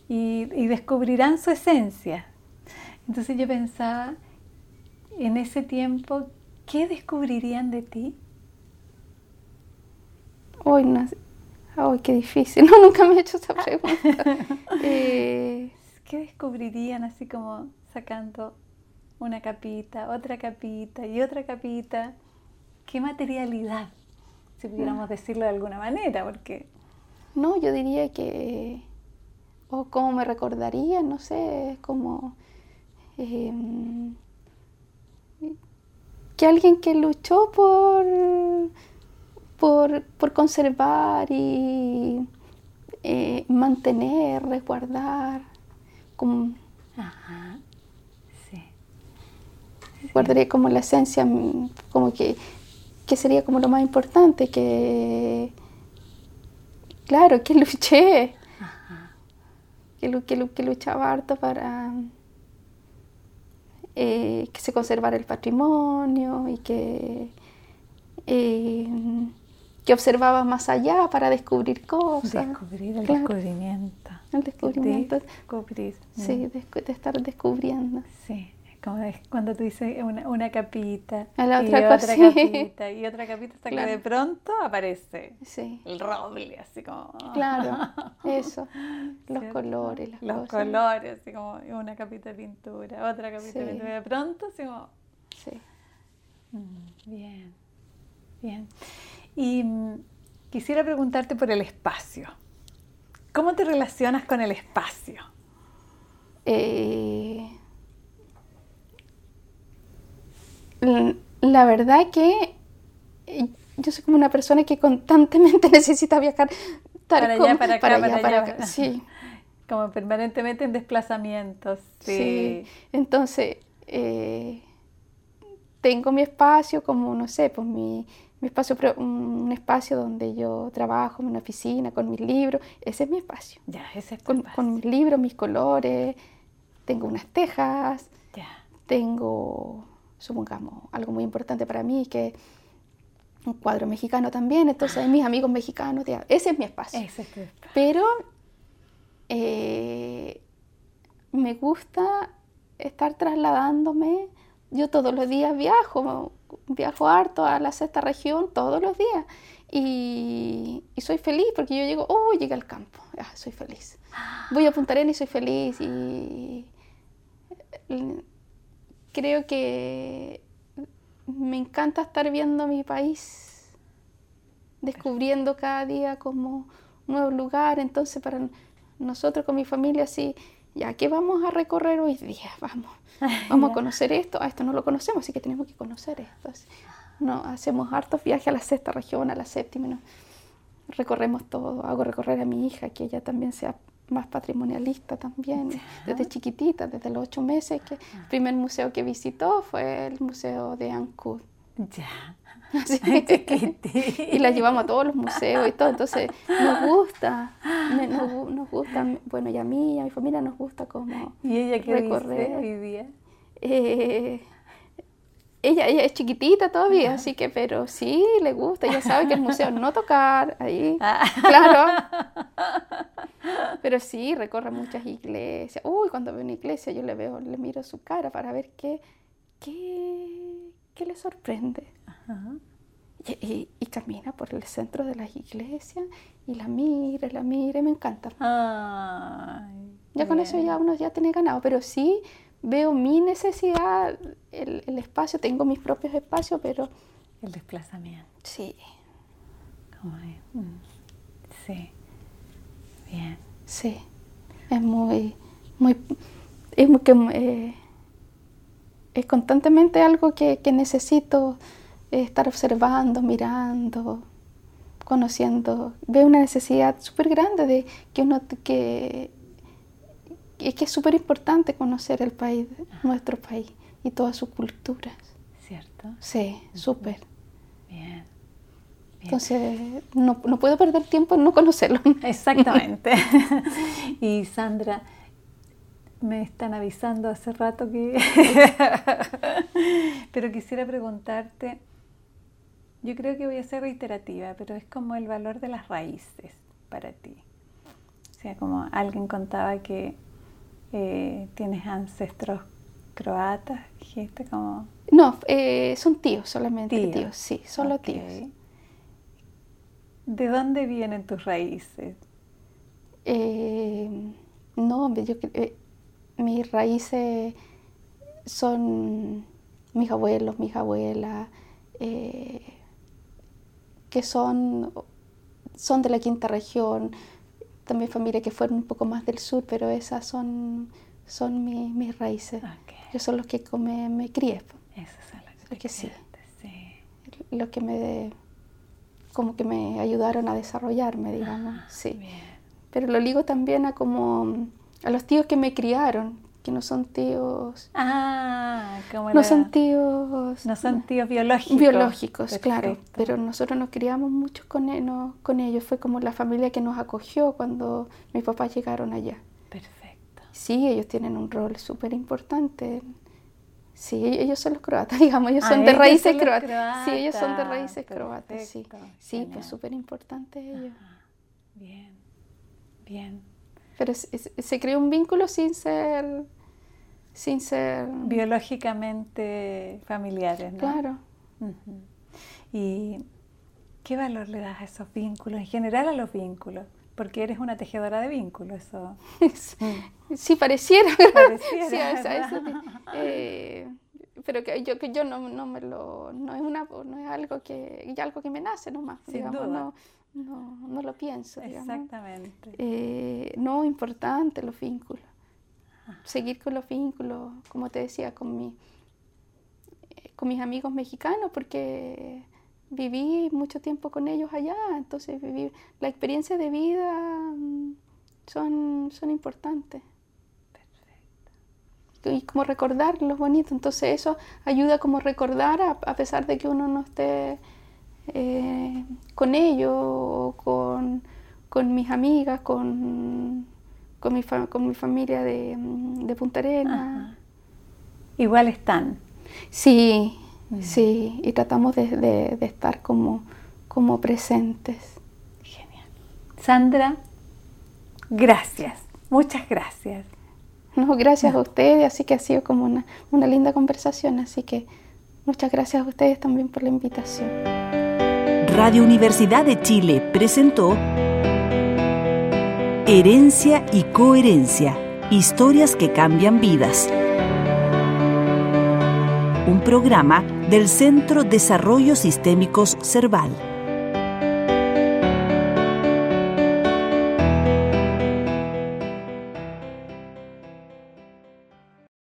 Y, y descubrirán su esencia. Entonces yo pensaba, en ese tiempo, ¿qué descubrirían de ti? Hoy Ay, qué difícil. *laughs* No, nunca me he hecho esa *laughs* pregunta. Eh, ¿Qué descubrirían así como sacando una capita, otra capita y otra capita? ¿Qué materialidad? Si pudiéramos decirlo de alguna manera, porque... No, yo diría que... O cómo me recordaría, no sé, como... Em, que alguien que luchó por por, conservar y eh, mantener, resguardar. Como, Ajá. Sí. Guardaría como la esencia, como que, sería como lo más importante, que claro, que luché, Que, que, luchaba harto para eh, que se conservara el patrimonio y que eh, que observaba más allá para descubrir cosas. Descubrir el descubrimiento. El descubrimiento. Sí, de, estar descubriendo. Sí, como cuando tú dices una, una capita y otra, *laughs* capita y otra capita hasta que de pronto aparece el roble, así como... Claro, *laughs* eso, los colores, las Los colores, así como una capita de pintura, otra capita de pintura, de pronto así como... Sí. Mm, bien, bien. Y quisiera preguntarte por el espacio. ¿Cómo te relacionas con el espacio? Eh, la verdad que eh, yo soy como una persona que constantemente *laughs* necesita viajar para allá, para acá, para, allá, para acá. Sí. *laughs* Como permanentemente en desplazamientos. Sí. Entonces, eh, tengo mi espacio como, no sé, pues mi, mi espacio, un espacio donde yo trabajo, una oficina, con mis libros, ese es mi espacio. Ya, ese es con, con mis libros, mis colores, tengo unas tejas, ya. tengo, supongamos, algo muy importante para mí, que un cuadro mexicano también, entonces hay mis amigos mexicanos, ese es mi espacio. Ese es tu espacio. Pero eh, me gusta estar trasladándome, yo todos los días viajo, viajo harto a la sexta región todos los días. Y, soy feliz porque yo llego, oh, llegué al campo, soy feliz. Voy a Punta Arenas y soy feliz. Y creo que me encanta estar viendo mi país, descubriendo cada día como un nuevo lugar, entonces para nosotros con mi familia sí, ya que vamos a recorrer hoy día, vamos *laughs* vamos a conocer esto, a esto no lo conocemos, así que tenemos que conocer esto. no, hacemos hartos viajes a la sexta región, a la séptima, ¿no? recorremos todo, hago recorrer a mi hija, que ella también sea más patrimonialista también, desde chiquitita, desde los ocho meses, que el primer museo que visitó fue el museo de Ancud. Ya. *laughs* y la llevamos a todos los museos y todo, entonces nos gusta, nos, gusta, bueno, y a mí y a mi familia nos gusta como ¿Y ella qué recorrer. hoy día? Eh, ella, ella es chiquitita todavía, así que, pero sí, le gusta, ella sabe que el museo no tocar, ahí, ah. claro. *laughs* Pero sí, recorre muchas iglesias. Uy, cuando veo una iglesia yo le veo, le miro su cara para ver qué, qué, qué le sorprende. Y, camina por el centro de las iglesias y la mira, la mira y me encanta. ya con eso ya uno ya tiene ganado, pero sí veo mi necesidad, el, espacio, tengo mis propios espacios, pero... El desplazamiento. Sí. Mm, sí. Bien. Sí. Es muy, muy, es muy, eh, es constantemente algo que, que necesito estar observando, mirando, conociendo. Veo una necesidad súper grande de que uno que es que es súper importante conocer el país, nuestro país y todas sus culturas. ¿Cierto? Sí, súper. Bien. Entonces, no, no, puedo perder tiempo en no conocerlo. *laughs* Exactamente. y Sandra, me están avisando hace rato que... *laughs* *laughs* pero quisiera preguntarte, yo creo que voy a ser reiterativa, pero es como el valor de las raíces para ti. O sea, como alguien contaba que eh, tienes ancestros croatas, dijiste como... No, eh, son tíos solamente, tíos, sí, solo tíos. ¿De dónde vienen tus raíces? Eh, no, yo, eh, mis raíces son mis abuelos, mis abuelas, eh, que son, son de la quinta región, también familia que fueron un poco más del sur, pero esas son, son mis raíces. Okay. son los que me, me crié. Esas son las que, sí. Los que me como que me ayudaron a desarrollarme, digamos. Ah, sí. Pero lo ligo también a como a los tíos que me criaron, que no son tíos. Ah, como no son tíos. No son tíos biológicos. Biológicos, claro. Pero nosotros nos criamos mucho con, e, con ellos. Fue como la familia que nos acogió cuando mis papás llegaron allá. Perfecto. Sí, ellos tienen un rol súper importante Sí, ellos son los croatas, *laughs* digamos, ellos son de raíces croatas. Sí, ellos son de raíces croatas, sí. Sí, pues súper importante ellos. Bien, bien. Pero se, creó un vínculo sin ser, sin ser... Biológicamente familiares, ¿no? Claro. ¿Y qué valor le das a esos vínculos, en general a los vínculos? Porque eres una tejedora de vínculos, eso. *laughs* sí, pareciera. Pareciera. Sí, eh, pero que yo, que yo no, no, me lo. No es, una, no es algo, que, algo que me nace nomás. digamos, No, no, no, lo pienso. Exactamente. Eh, no, importante los vínculos. Seguir con los vínculos, como te decía, con, mi, eh, con mis amigos mexicanos, porque viví mucho tiempo con ellos allá, entonces viví, la experiencia de vida mm, son, son importantes. Perfecto. Y como recordar lo bonito, entonces eso ayuda como recordar a, pesar de que uno no esté eh, con ellos o con, con, mis amigas, con, con, mi, con mi familia de, mm, de Punta Arenas. Igual están. Sí, Sí, y tratamos de, estar como, como presentes. Genial. Sandra, gracias, muchas gracias. No, gracias a ustedes, así que ha sido como una, una linda conversación, así que muchas gracias a ustedes también por la invitación. Radio Universidad de Chile presentó Herencia y Coherencia, historias que cambian vidas un programa del Centro Desarrollo Sistémicos Cerval.